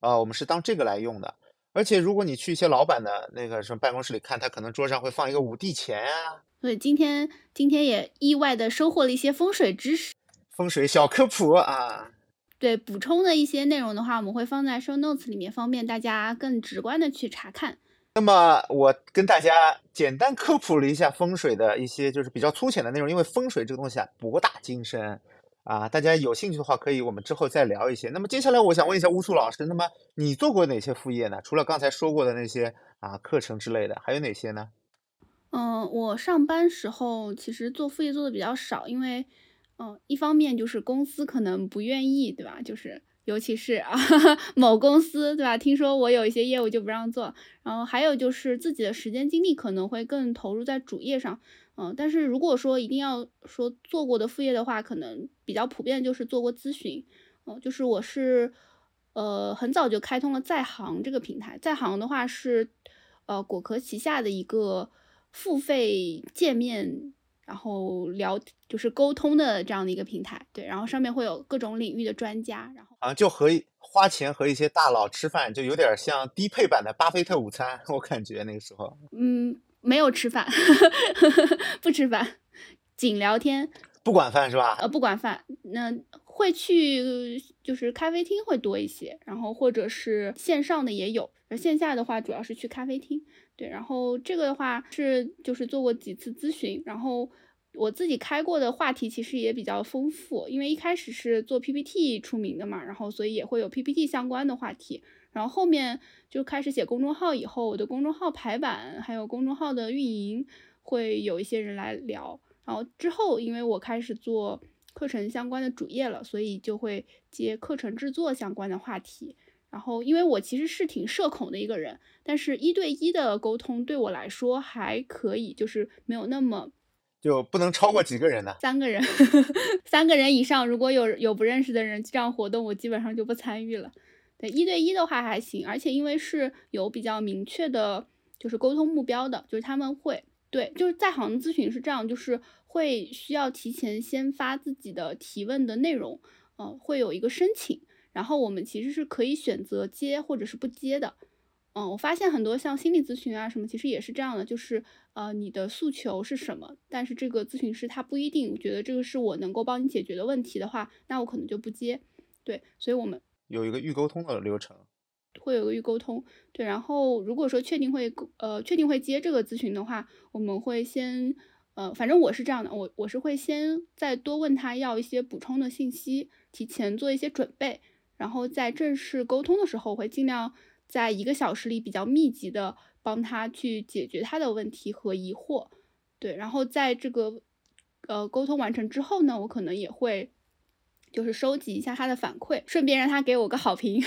啊，我们是当这个来用的。而且如果你去一些老板的那个什么办公室里看，他可能桌上会放一个五帝钱啊。对，今天今天也意外的收获了一些风水知识，风水小科普啊。对，补充的一些内容的话，我们会放在 show notes 里面，方便大家更直观的去查看。那么我跟大家简单科普了一下风水的一些就是比较粗浅的内容，因为风水这个东西啊博大精深啊，大家有兴趣的话可以我们之后再聊一些。那么接下来我想问一下乌苏老师，那么你做过哪些副业呢？除了刚才说过的那些啊课程之类的，还有哪些呢？嗯，我上班时候其实做副业做的比较少，因为嗯一方面就是公司可能不愿意，对吧？就是。尤其是啊，某公司对吧？听说我有一些业务就不让做，然后还有就是自己的时间精力可能会更投入在主业上，嗯，但是如果说一定要说做过的副业的话，可能比较普遍就是做过咨询，嗯，就是我是呃很早就开通了在行这个平台，在行的话是呃果壳旗下的一个付费界面。然后聊就是沟通的这样的一个平台，对，然后上面会有各种领域的专家，然后啊，就和花钱和一些大佬吃饭，就有点像低配版的巴菲特午餐，我感觉那个时候，嗯，没有吃饭，不吃饭，仅聊天，不管饭是吧？呃，不管饭，那会去就是咖啡厅会多一些，然后或者是线上的也有，而线下的话主要是去咖啡厅。对，然后这个的话是就是做过几次咨询，然后我自己开过的话题其实也比较丰富，因为一开始是做 PPT 出名的嘛，然后所以也会有 PPT 相关的话题，然后后面就开始写公众号以后，我的公众号排版还有公众号的运营会有一些人来聊，然后之后因为我开始做课程相关的主业了，所以就会接课程制作相关的话题。然后，因为我其实是挺社恐的一个人，但是一对一的沟通对我来说还可以，就是没有那么，就不能超过几个人呢？三个人，三个人以上，如果有有不认识的人这样活动，我基本上就不参与了。对，一对一的话还行，而且因为是有比较明确的，就是沟通目标的，就是他们会对，就是在行咨询是这样，就是会需要提前先发自己的提问的内容，呃，会有一个申请。然后我们其实是可以选择接或者是不接的，嗯，我发现很多像心理咨询啊什么，其实也是这样的，就是呃你的诉求是什么，但是这个咨询师他不一定觉得这个是我能够帮你解决的问题的话，那我可能就不接。对，所以我们有一个预沟通的流程，会有个预沟通。对，然后如果说确定会呃确定会接这个咨询的话，我们会先呃反正我是这样的，我我是会先再多问他要一些补充的信息，提前做一些准备。然后在正式沟通的时候，我会尽量在一个小时里比较密集的帮他去解决他的问题和疑惑，对。然后在这个呃沟通完成之后呢，我可能也会就是收集一下他的反馈，顺便让他给我个好评。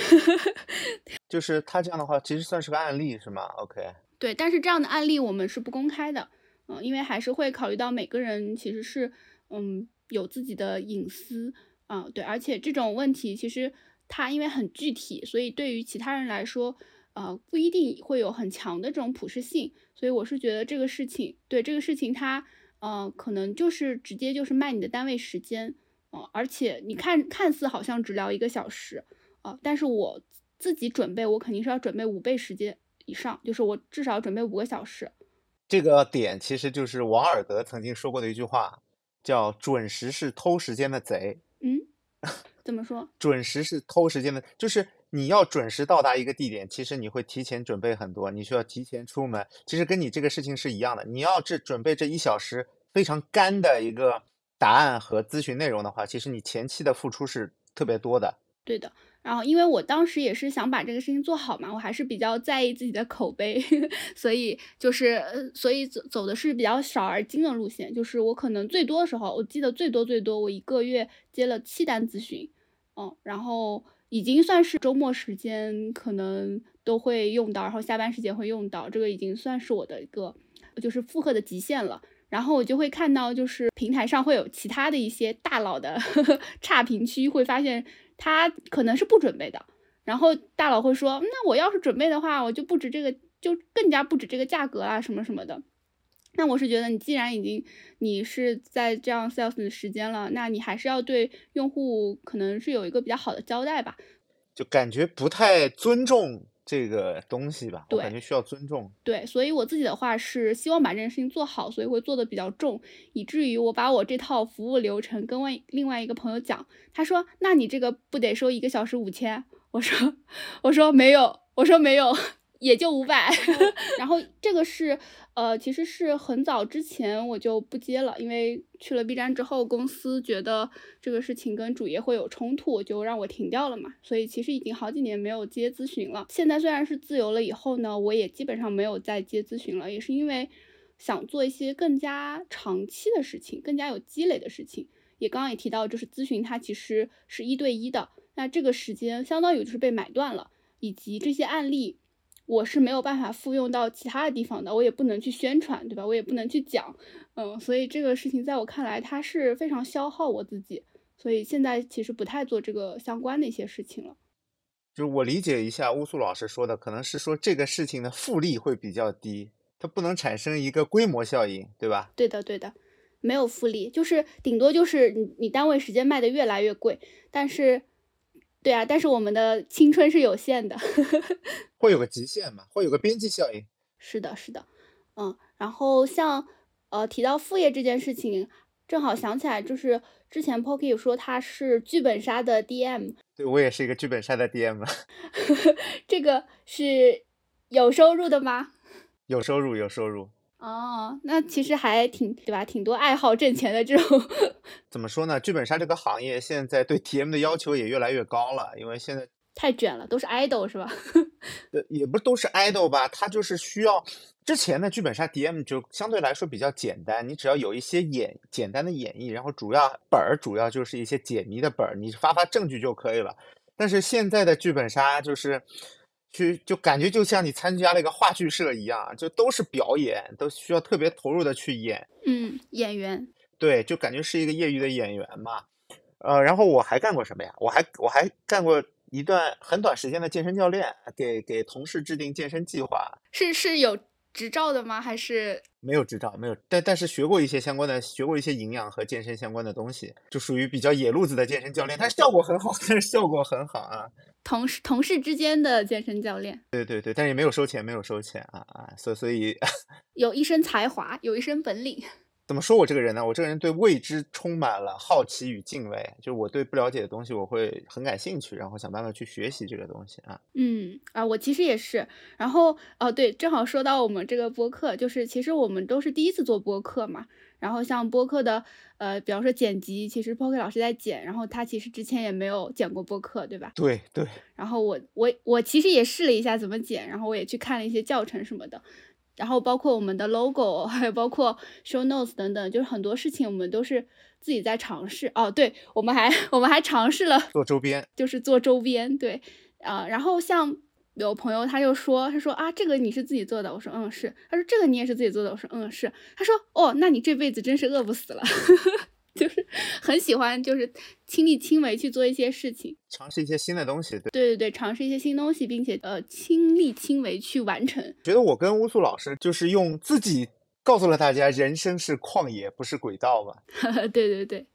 就是他这样的话，其实算是个案例，是吗？OK。对，但是这样的案例我们是不公开的，嗯，因为还是会考虑到每个人其实是嗯有自己的隐私啊，对，而且这种问题其实它因为很具体，所以对于其他人来说，呃，不一定会有很强的这种普适性，所以我是觉得这个事情，对这个事情它，呃，可能就是直接就是卖你的单位时间，哦，而且你看看似好像只聊一个小时，呃，但是我自己准备，我肯定是要准备五倍时间。以上就是我至少准备五个小时。这个点其实就是王尔德曾经说过的一句话，叫“准时是偷时间的贼”。嗯，怎么说？准时是偷时间的，就是你要准时到达一个地点，其实你会提前准备很多，你需要提前出门。其实跟你这个事情是一样的，你要这准备这一小时非常干的一个答案和咨询内容的话，其实你前期的付出是特别多的。对的。然后，因为我当时也是想把这个事情做好嘛，我还是比较在意自己的口碑，所以就是，所以走走的是比较少而精的路线。就是我可能最多的时候，我记得最多最多，我一个月接了七单咨询，嗯，然后已经算是周末时间可能都会用到，然后下班时间会用到，这个已经算是我的一个就是负荷的极限了。然后我就会看到，就是平台上会有其他的一些大佬的 差评区，会发现。他可能是不准备的，然后大佬会说：“那我要是准备的话，我就不止这个，就更加不止这个价格啊，什么什么的。”那我是觉得，你既然已经你是在这样 sales 的时间了，那你还是要对用户可能是有一个比较好的交代吧？就感觉不太尊重。这个东西吧，我感觉需要尊重。对，所以我自己的话是希望把这件事情做好，所以会做的比较重，以至于我把我这套服务流程跟外另外一个朋友讲，他说：“那你这个不得收一个小时五千？”我说：“ 我说没有，我说没有。”也就五百，然后这个是，呃，其实是很早之前我就不接了，因为去了 B 站之后，公司觉得这个事情跟主业会有冲突，就让我停掉了嘛。所以其实已经好几年没有接咨询了。现在虽然是自由了以后呢，我也基本上没有再接咨询了，也是因为想做一些更加长期的事情，更加有积累的事情。也刚刚也提到，就是咨询它其实是一对一的，那这个时间相当于就是被买断了，以及这些案例。我是没有办法复用到其他的地方的，我也不能去宣传，对吧？我也不能去讲，嗯，所以这个事情在我看来，它是非常消耗我自己，所以现在其实不太做这个相关的一些事情了。就是我理解一下乌苏老师说的，可能是说这个事情的复利会比较低，它不能产生一个规模效应，对吧？对的，对的，没有复利，就是顶多就是你你单位时间卖的越来越贵，但是。对啊，但是我们的青春是有限的，会有个极限嘛，会有个边际效应。是的，是的，嗯，然后像呃提到副业这件事情，正好想起来，就是之前 Pocky 说他是剧本杀的 DM，对我也是一个剧本杀的 DM，这个是有收入的吗？有收入，有收入。哦，那其实还挺对吧？挺多爱好挣钱的这种。怎么说呢？剧本杀这个行业现在对 T M 的要求也越来越高了，因为现在太卷了，都是 idol 是吧？呃，也不都是 idol 吧，他就是需要之前的剧本杀 D M 就相对来说比较简单，你只要有一些演简单的演绎，然后主要本儿主要就是一些解谜的本儿，你发发证据就可以了。但是现在的剧本杀就是。去就感觉就像你参加了一个话剧社一样，就都是表演，都需要特别投入的去演。嗯，演员。对，就感觉是一个业余的演员嘛。呃，然后我还干过什么呀？我还我还干过一段很短时间的健身教练，给给同事制定健身计划。是是有执照的吗？还是没有执照？没有，但但是学过一些相关的，学过一些营养和健身相关的东西，就属于比较野路子的健身教练。但是效果很好，但是效果很好啊。同事同事之间的健身教练，对对对，但是也没有收钱，没有收钱啊啊，所所以 有一身才华，有一身本领。怎么说我这个人呢？我这个人对未知充满了好奇与敬畏，就是我对不了解的东西我会很感兴趣，然后想办法去学习这个东西啊。嗯啊，我其实也是。然后哦，对，正好说到我们这个播客，就是其实我们都是第一次做播客嘛。然后像播客的，呃，比方说剪辑，其实 Poke 老师在剪，然后他其实之前也没有剪过播客，对吧？对对。然后我我我其实也试了一下怎么剪，然后我也去看了一些教程什么的。然后包括我们的 logo，还有包括 show notes 等等，就是很多事情我们都是自己在尝试。哦，对，我们还 我们还尝试了做周边，就是做周边，对，啊，然后像有朋友他就说，他说啊，这个你是自己做的，我说嗯是，他说这个你也是自己做的，我说嗯是，他说哦，那你这辈子真是饿不死了。就是很喜欢，就是亲力亲为去做一些事情，尝试一些新的东西。对对对对，尝试一些新东西，并且呃亲力亲为去完成。觉得我跟乌素老师就是用自己告诉了大家，人生是旷野，不是轨道嘛。对对对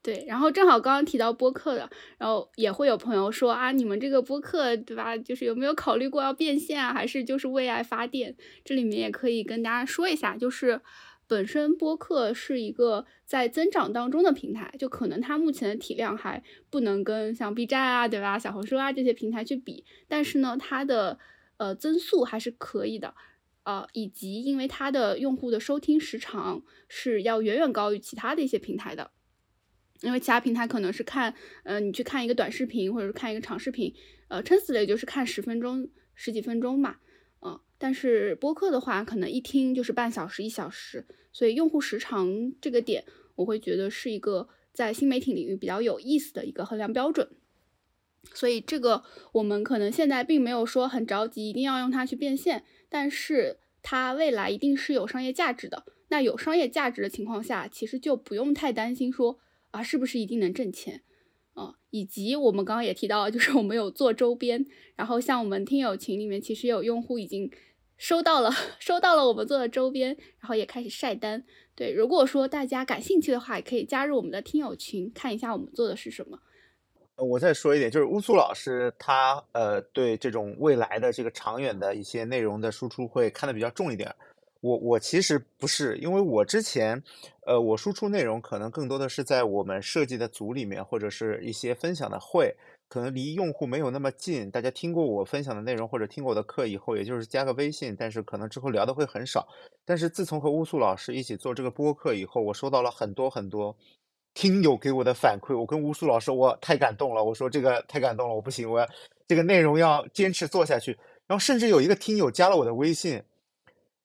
对，然后正好刚刚提到播客的，然后也会有朋友说啊，你们这个播客对吧？就是有没有考虑过要变现啊？还是就是为爱发电？这里面也可以跟大家说一下，就是。本身播客是一个在增长当中的平台，就可能它目前的体量还不能跟像 B 站啊，对吧？小红书啊这些平台去比，但是呢，它的呃增速还是可以的，呃，以及因为它的用户的收听时长是要远远高于其他的一些平台的，因为其他平台可能是看，呃，你去看一个短视频或者是看一个长视频，呃，撑死了也就是看十分钟、十几分钟嘛。但是播客的话，可能一听就是半小时、一小时，所以用户时长这个点，我会觉得是一个在新媒体领域比较有意思的一个衡量标准。所以这个我们可能现在并没有说很着急，一定要用它去变现，但是它未来一定是有商业价值的。那有商业价值的情况下，其实就不用太担心说啊是不是一定能挣钱。啊，以及我们刚刚也提到，就是我们有做周边，然后像我们听友群里面，其实有用户已经收到了，收到了我们做的周边，然后也开始晒单。对，如果说大家感兴趣的话，也可以加入我们的听友群，看一下我们做的是什么。我再说一点，就是乌苏老师他呃对这种未来的这个长远的一些内容的输出会看得比较重一点。我我其实不是，因为我之前，呃，我输出内容可能更多的是在我们设计的组里面，或者是一些分享的会，可能离用户没有那么近。大家听过我分享的内容或者听过我的课以后，也就是加个微信，但是可能之后聊的会很少。但是自从和乌素老师一起做这个播客以后，我收到了很多很多听友给我的反馈。我跟乌素老师，我太感动了，我说这个太感动了，我不行，我要这个内容要坚持做下去。然后甚至有一个听友加了我的微信。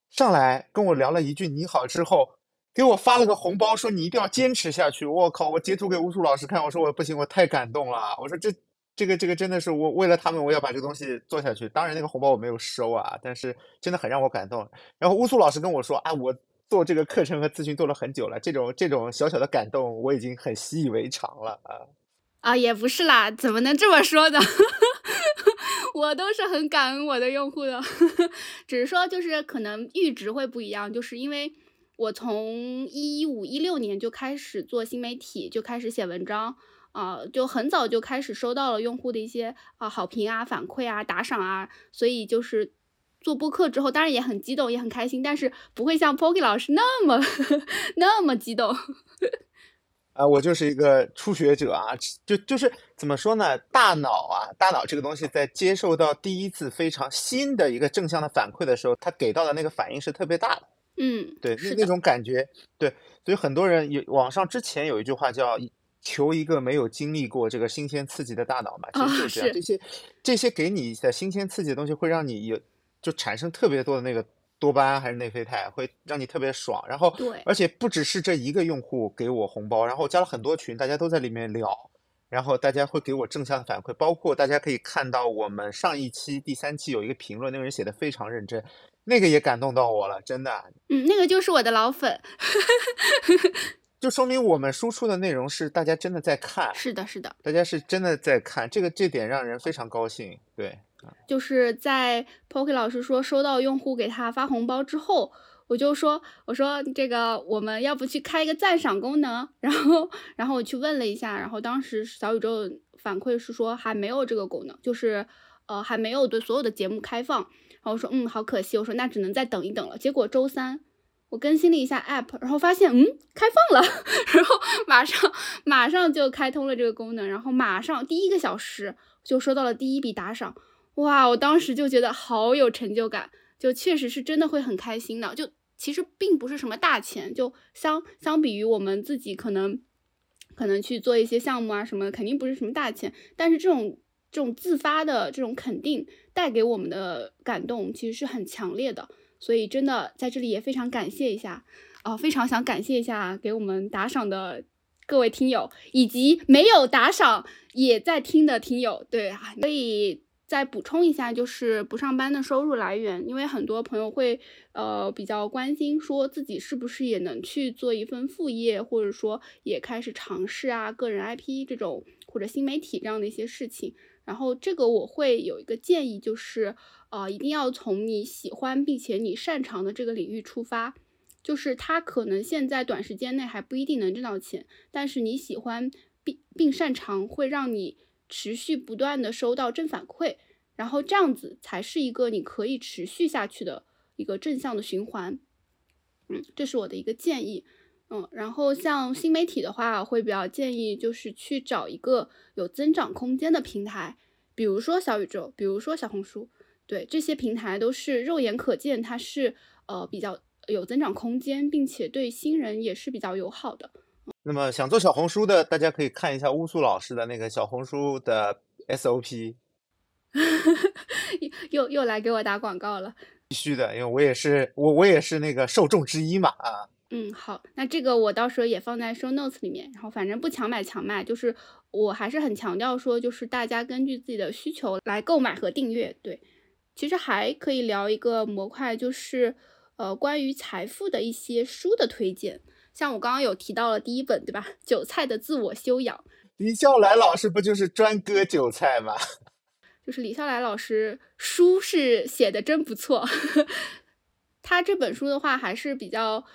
上来跟我聊了一句你好之后，给我发了个红包，说你一定要坚持下去。我靠！我截图给乌苏老师看，我说我不行，我太感动了。我说这这个这个真的是我为了他们，我要把这个东西做下去。当然那个红包我没有收啊，但是真的很让我感动。然后乌苏老师跟我说啊，我做这个课程和咨询做了很久了，这种这种小小的感动我已经很习以为常了啊。啊，也不是啦，怎么能这么说呢？我都是很感恩我的用户的，只是说就是可能阈值会不一样，就是因为我从一五一六年就开始做新媒体，就开始写文章啊，就很早就开始收到了用户的一些啊好评啊、反馈啊、打赏啊，所以就是做播客之后，当然也很激动，也很开心，但是不会像 Poki 老师那么 那么激动。啊，我就是一个初学者啊，就就是怎么说呢？大脑啊，大脑这个东西在接受到第一次非常新的一个正向的反馈的时候，它给到的那个反应是特别大的。嗯，对，那那种感觉，对，所以很多人有网上之前有一句话叫“求一个没有经历过这个新鲜刺激的大脑”嘛，其实就是这样。这些这些给你的新鲜刺激的东西，会让你有就产生特别多的那个。多巴胺还是内啡肽会让你特别爽，然后对，而且不只是这一个用户给我红包，然后加了很多群，大家都在里面聊，然后大家会给我正向的反馈，包括大家可以看到我们上一期第三期有一个评论，那个人写的非常认真，那个也感动到我了，真的。嗯，那个就是我的老粉，就说明我们输出的内容是大家真的在看，是的，是的，大家是真的在看，这个这点让人非常高兴，对。就是在 Poki 老师说收到用户给他发红包之后，我就说我说这个我们要不去开一个赞赏功能，然后然后我去问了一下，然后当时小宇宙反馈是说还没有这个功能，就是呃还没有对所有的节目开放，然后我说嗯好可惜，我说那只能再等一等了。结果周三我更新了一下 App，然后发现嗯开放了，然后马上马上就开通了这个功能，然后马上第一个小时就收到了第一笔打赏。哇，我当时就觉得好有成就感，就确实是真的会很开心的。就其实并不是什么大钱，就相相比于我们自己可能可能去做一些项目啊什么，肯定不是什么大钱。但是这种这种自发的这种肯定带给我们的感动，其实是很强烈的。所以真的在这里也非常感谢一下，啊，非常想感谢一下给我们打赏的各位听友，以及没有打赏也在听的听友。对啊，所以再补充一下，就是不上班的收入来源，因为很多朋友会呃比较关心，说自己是不是也能去做一份副业，或者说也开始尝试啊个人 IP 这种或者新媒体这样的一些事情。然后这个我会有一个建议，就是。呃，一定要从你喜欢并且你擅长的这个领域出发，就是他可能现在短时间内还不一定能挣到钱，但是你喜欢并并擅长，会让你持续不断的收到正反馈，然后这样子才是一个你可以持续下去的一个正向的循环。嗯，这是我的一个建议。嗯，然后像新媒体的话，会比较建议就是去找一个有增长空间的平台，比如说小宇宙，比如说小红书。对这些平台都是肉眼可见，它是呃比较有增长空间，并且对新人也是比较友好的。那么想做小红书的，大家可以看一下乌苏老师的那个小红书的 SOP。又又来给我打广告了。必须的，因为我也是我我也是那个受众之一嘛啊。嗯，好，那这个我到时候也放在 show notes 里面，然后反正不强买强卖，就是我还是很强调说，就是大家根据自己的需求来购买和订阅，对。其实还可以聊一个模块，就是呃关于财富的一些书的推荐。像我刚刚有提到了第一本，对吧？韭菜的自我修养。李笑来老师不就是专割韭菜吗？就是李笑来老师书是写的真不错。他这本书的话还是比较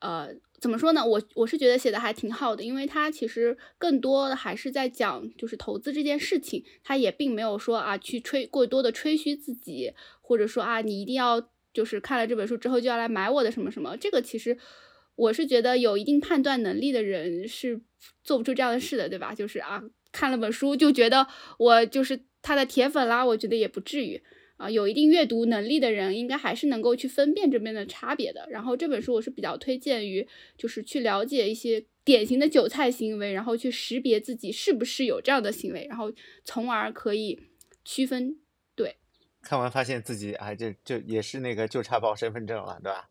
呃。怎么说呢？我我是觉得写的还挺好的，因为他其实更多的还是在讲就是投资这件事情，他也并没有说啊去吹过多的吹嘘自己，或者说啊你一定要就是看了这本书之后就要来买我的什么什么。这个其实我是觉得有一定判断能力的人是做不出这样的事的，对吧？就是啊看了本书就觉得我就是他的铁粉啦，我觉得也不至于。啊，有一定阅读能力的人，应该还是能够去分辨这边的差别的。然后这本书我是比较推荐于，就是去了解一些典型的韭菜行为，然后去识别自己是不是有这样的行为，然后从而可以区分。对，看完发现自己啊，这就也是那个就差报身份证了，对吧？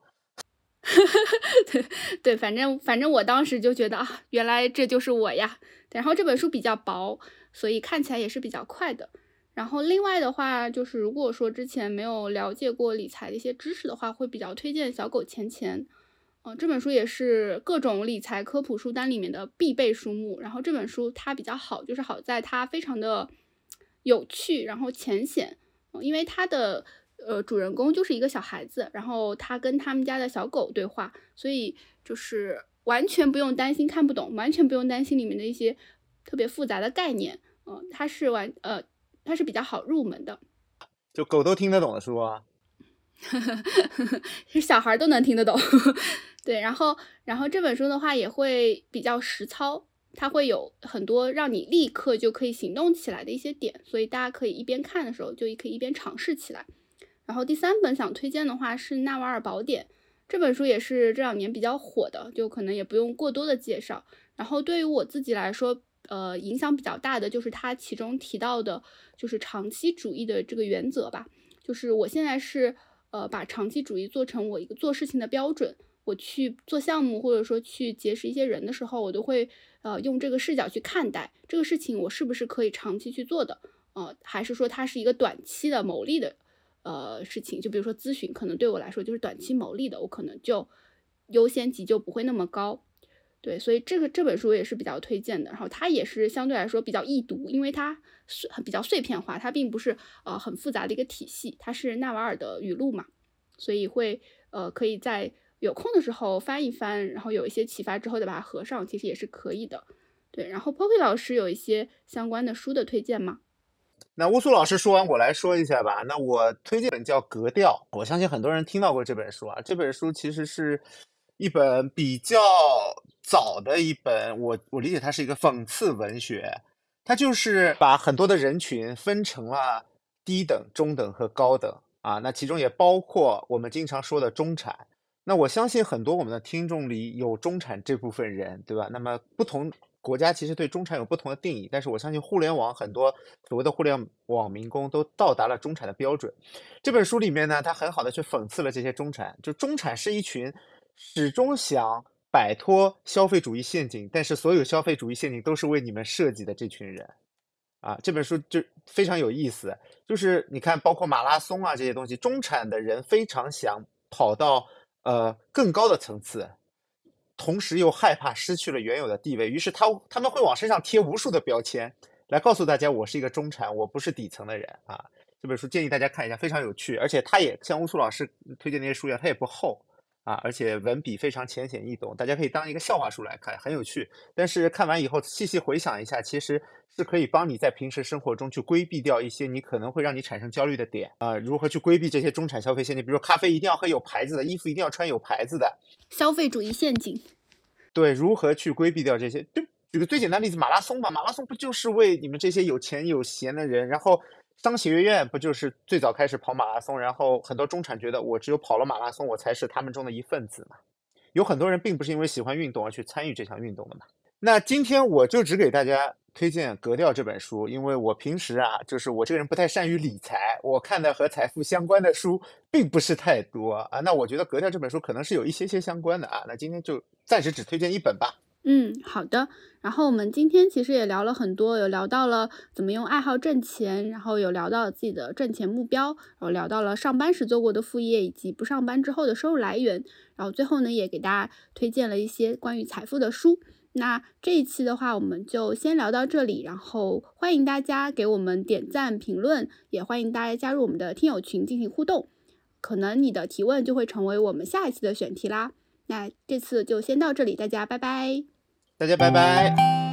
对 对，反正反正我当时就觉得啊，原来这就是我呀。然后这本书比较薄，所以看起来也是比较快的。然后另外的话，就是如果说之前没有了解过理财的一些知识的话，会比较推荐《小狗钱钱》。嗯，这本书也是各种理财科普书单里面的必备书目。然后这本书它比较好，就是好在它非常的有趣，然后浅显。嗯，因为它的呃主人公就是一个小孩子，然后他跟他们家的小狗对话，所以就是完全不用担心看不懂，完全不用担心里面的一些特别复杂的概念。嗯，它是完呃。它是比较好入门的，就狗都听得懂的书啊，是 小孩都能听得懂。对，然后，然后这本书的话也会比较实操，它会有很多让你立刻就可以行动起来的一些点，所以大家可以一边看的时候就可以一边尝试起来。然后第三本想推荐的话是《纳瓦尔宝典》，这本书也是这两年比较火的，就可能也不用过多的介绍。然后对于我自己来说，呃，影响比较大的就是它其中提到的，就是长期主义的这个原则吧。就是我现在是呃把长期主义做成我一个做事情的标准。我去做项目或者说去结识一些人的时候，我都会呃用这个视角去看待这个事情，我是不是可以长期去做的？呃，还是说它是一个短期的牟利的呃事情？就比如说咨询，可能对我来说就是短期牟利的，我可能就优先级就不会那么高。对，所以这个这本书也是比较推荐的，然后它也是相对来说比较易读，因为它碎比较碎片化，它并不是呃很复杂的一个体系，它是纳瓦尔的语录嘛，所以会呃可以在有空的时候翻一翻，然后有一些启发之后再把它合上，其实也是可以的。对，然后 Poppy 老师有一些相关的书的推荐吗？那乌苏老师说完，我来说一下吧。那我推荐本叫《格调》，我相信很多人听到过这本书啊。这本书其实是一本比较。早的一本，我我理解它是一个讽刺文学，它就是把很多的人群分成了低等、中等和高等啊，那其中也包括我们经常说的中产。那我相信很多我们的听众里有中产这部分人，对吧？那么不同国家其实对中产有不同的定义，但是我相信互联网很多所谓的互联网民工都到达了中产的标准。这本书里面呢，他很好的去讽刺了这些中产，就中产是一群始终想摆脱消费主义陷阱，但是所有消费主义陷阱都是为你们设计的这群人。啊，这本书就非常有意思，就是你看，包括马拉松啊这些东西，中产的人非常想跑到呃更高的层次。同时又害怕失去了原有的地位，于是他他们会往身上贴无数的标签，来告诉大家我是一个中产，我不是底层的人啊。这本书建议大家看一下，非常有趣，而且它也像乌苏老师推荐那些书一样，它也不厚啊，而且文笔非常浅显易懂，大家可以当一个笑话书来看，很有趣。但是看完以后细细回想一下，其实是可以帮你在平时生活中去规避掉一些你可能会让你产生焦虑的点啊。如何去规避这些中产消费陷阱？比如说咖啡一定要喝有牌子的，衣服一定要穿有牌子的。消费主义陷阱，对，如何去规避掉这些？就举个最简单的例子，马拉松吧，马拉松不就是为你们这些有钱有闲的人？然后商学院不就是最早开始跑马拉松？然后很多中产觉得，我只有跑了马拉松，我才是他们中的一份子嘛。有很多人并不是因为喜欢运动而去参与这项运动的嘛。那今天我就只给大家推荐《格调》这本书，因为我平时啊，就是我这个人不太善于理财，我看的和财富相关的书并不是太多啊。那我觉得《格调》这本书可能是有一些些相关的啊。那今天就暂时只推荐一本吧。嗯，好的。然后我们今天其实也聊了很多，有聊到了怎么用爱好挣钱，然后有聊到自己的挣钱目标，然后聊到了上班时做过的副业以及不上班之后的收入来源，然后最后呢也给大家推荐了一些关于财富的书。那这一期的话，我们就先聊到这里，然后欢迎大家给我们点赞、评论，也欢迎大家加入我们的听友群进行互动，可能你的提问就会成为我们下一期的选题啦。那这次就先到这里，大家拜拜。大家拜拜。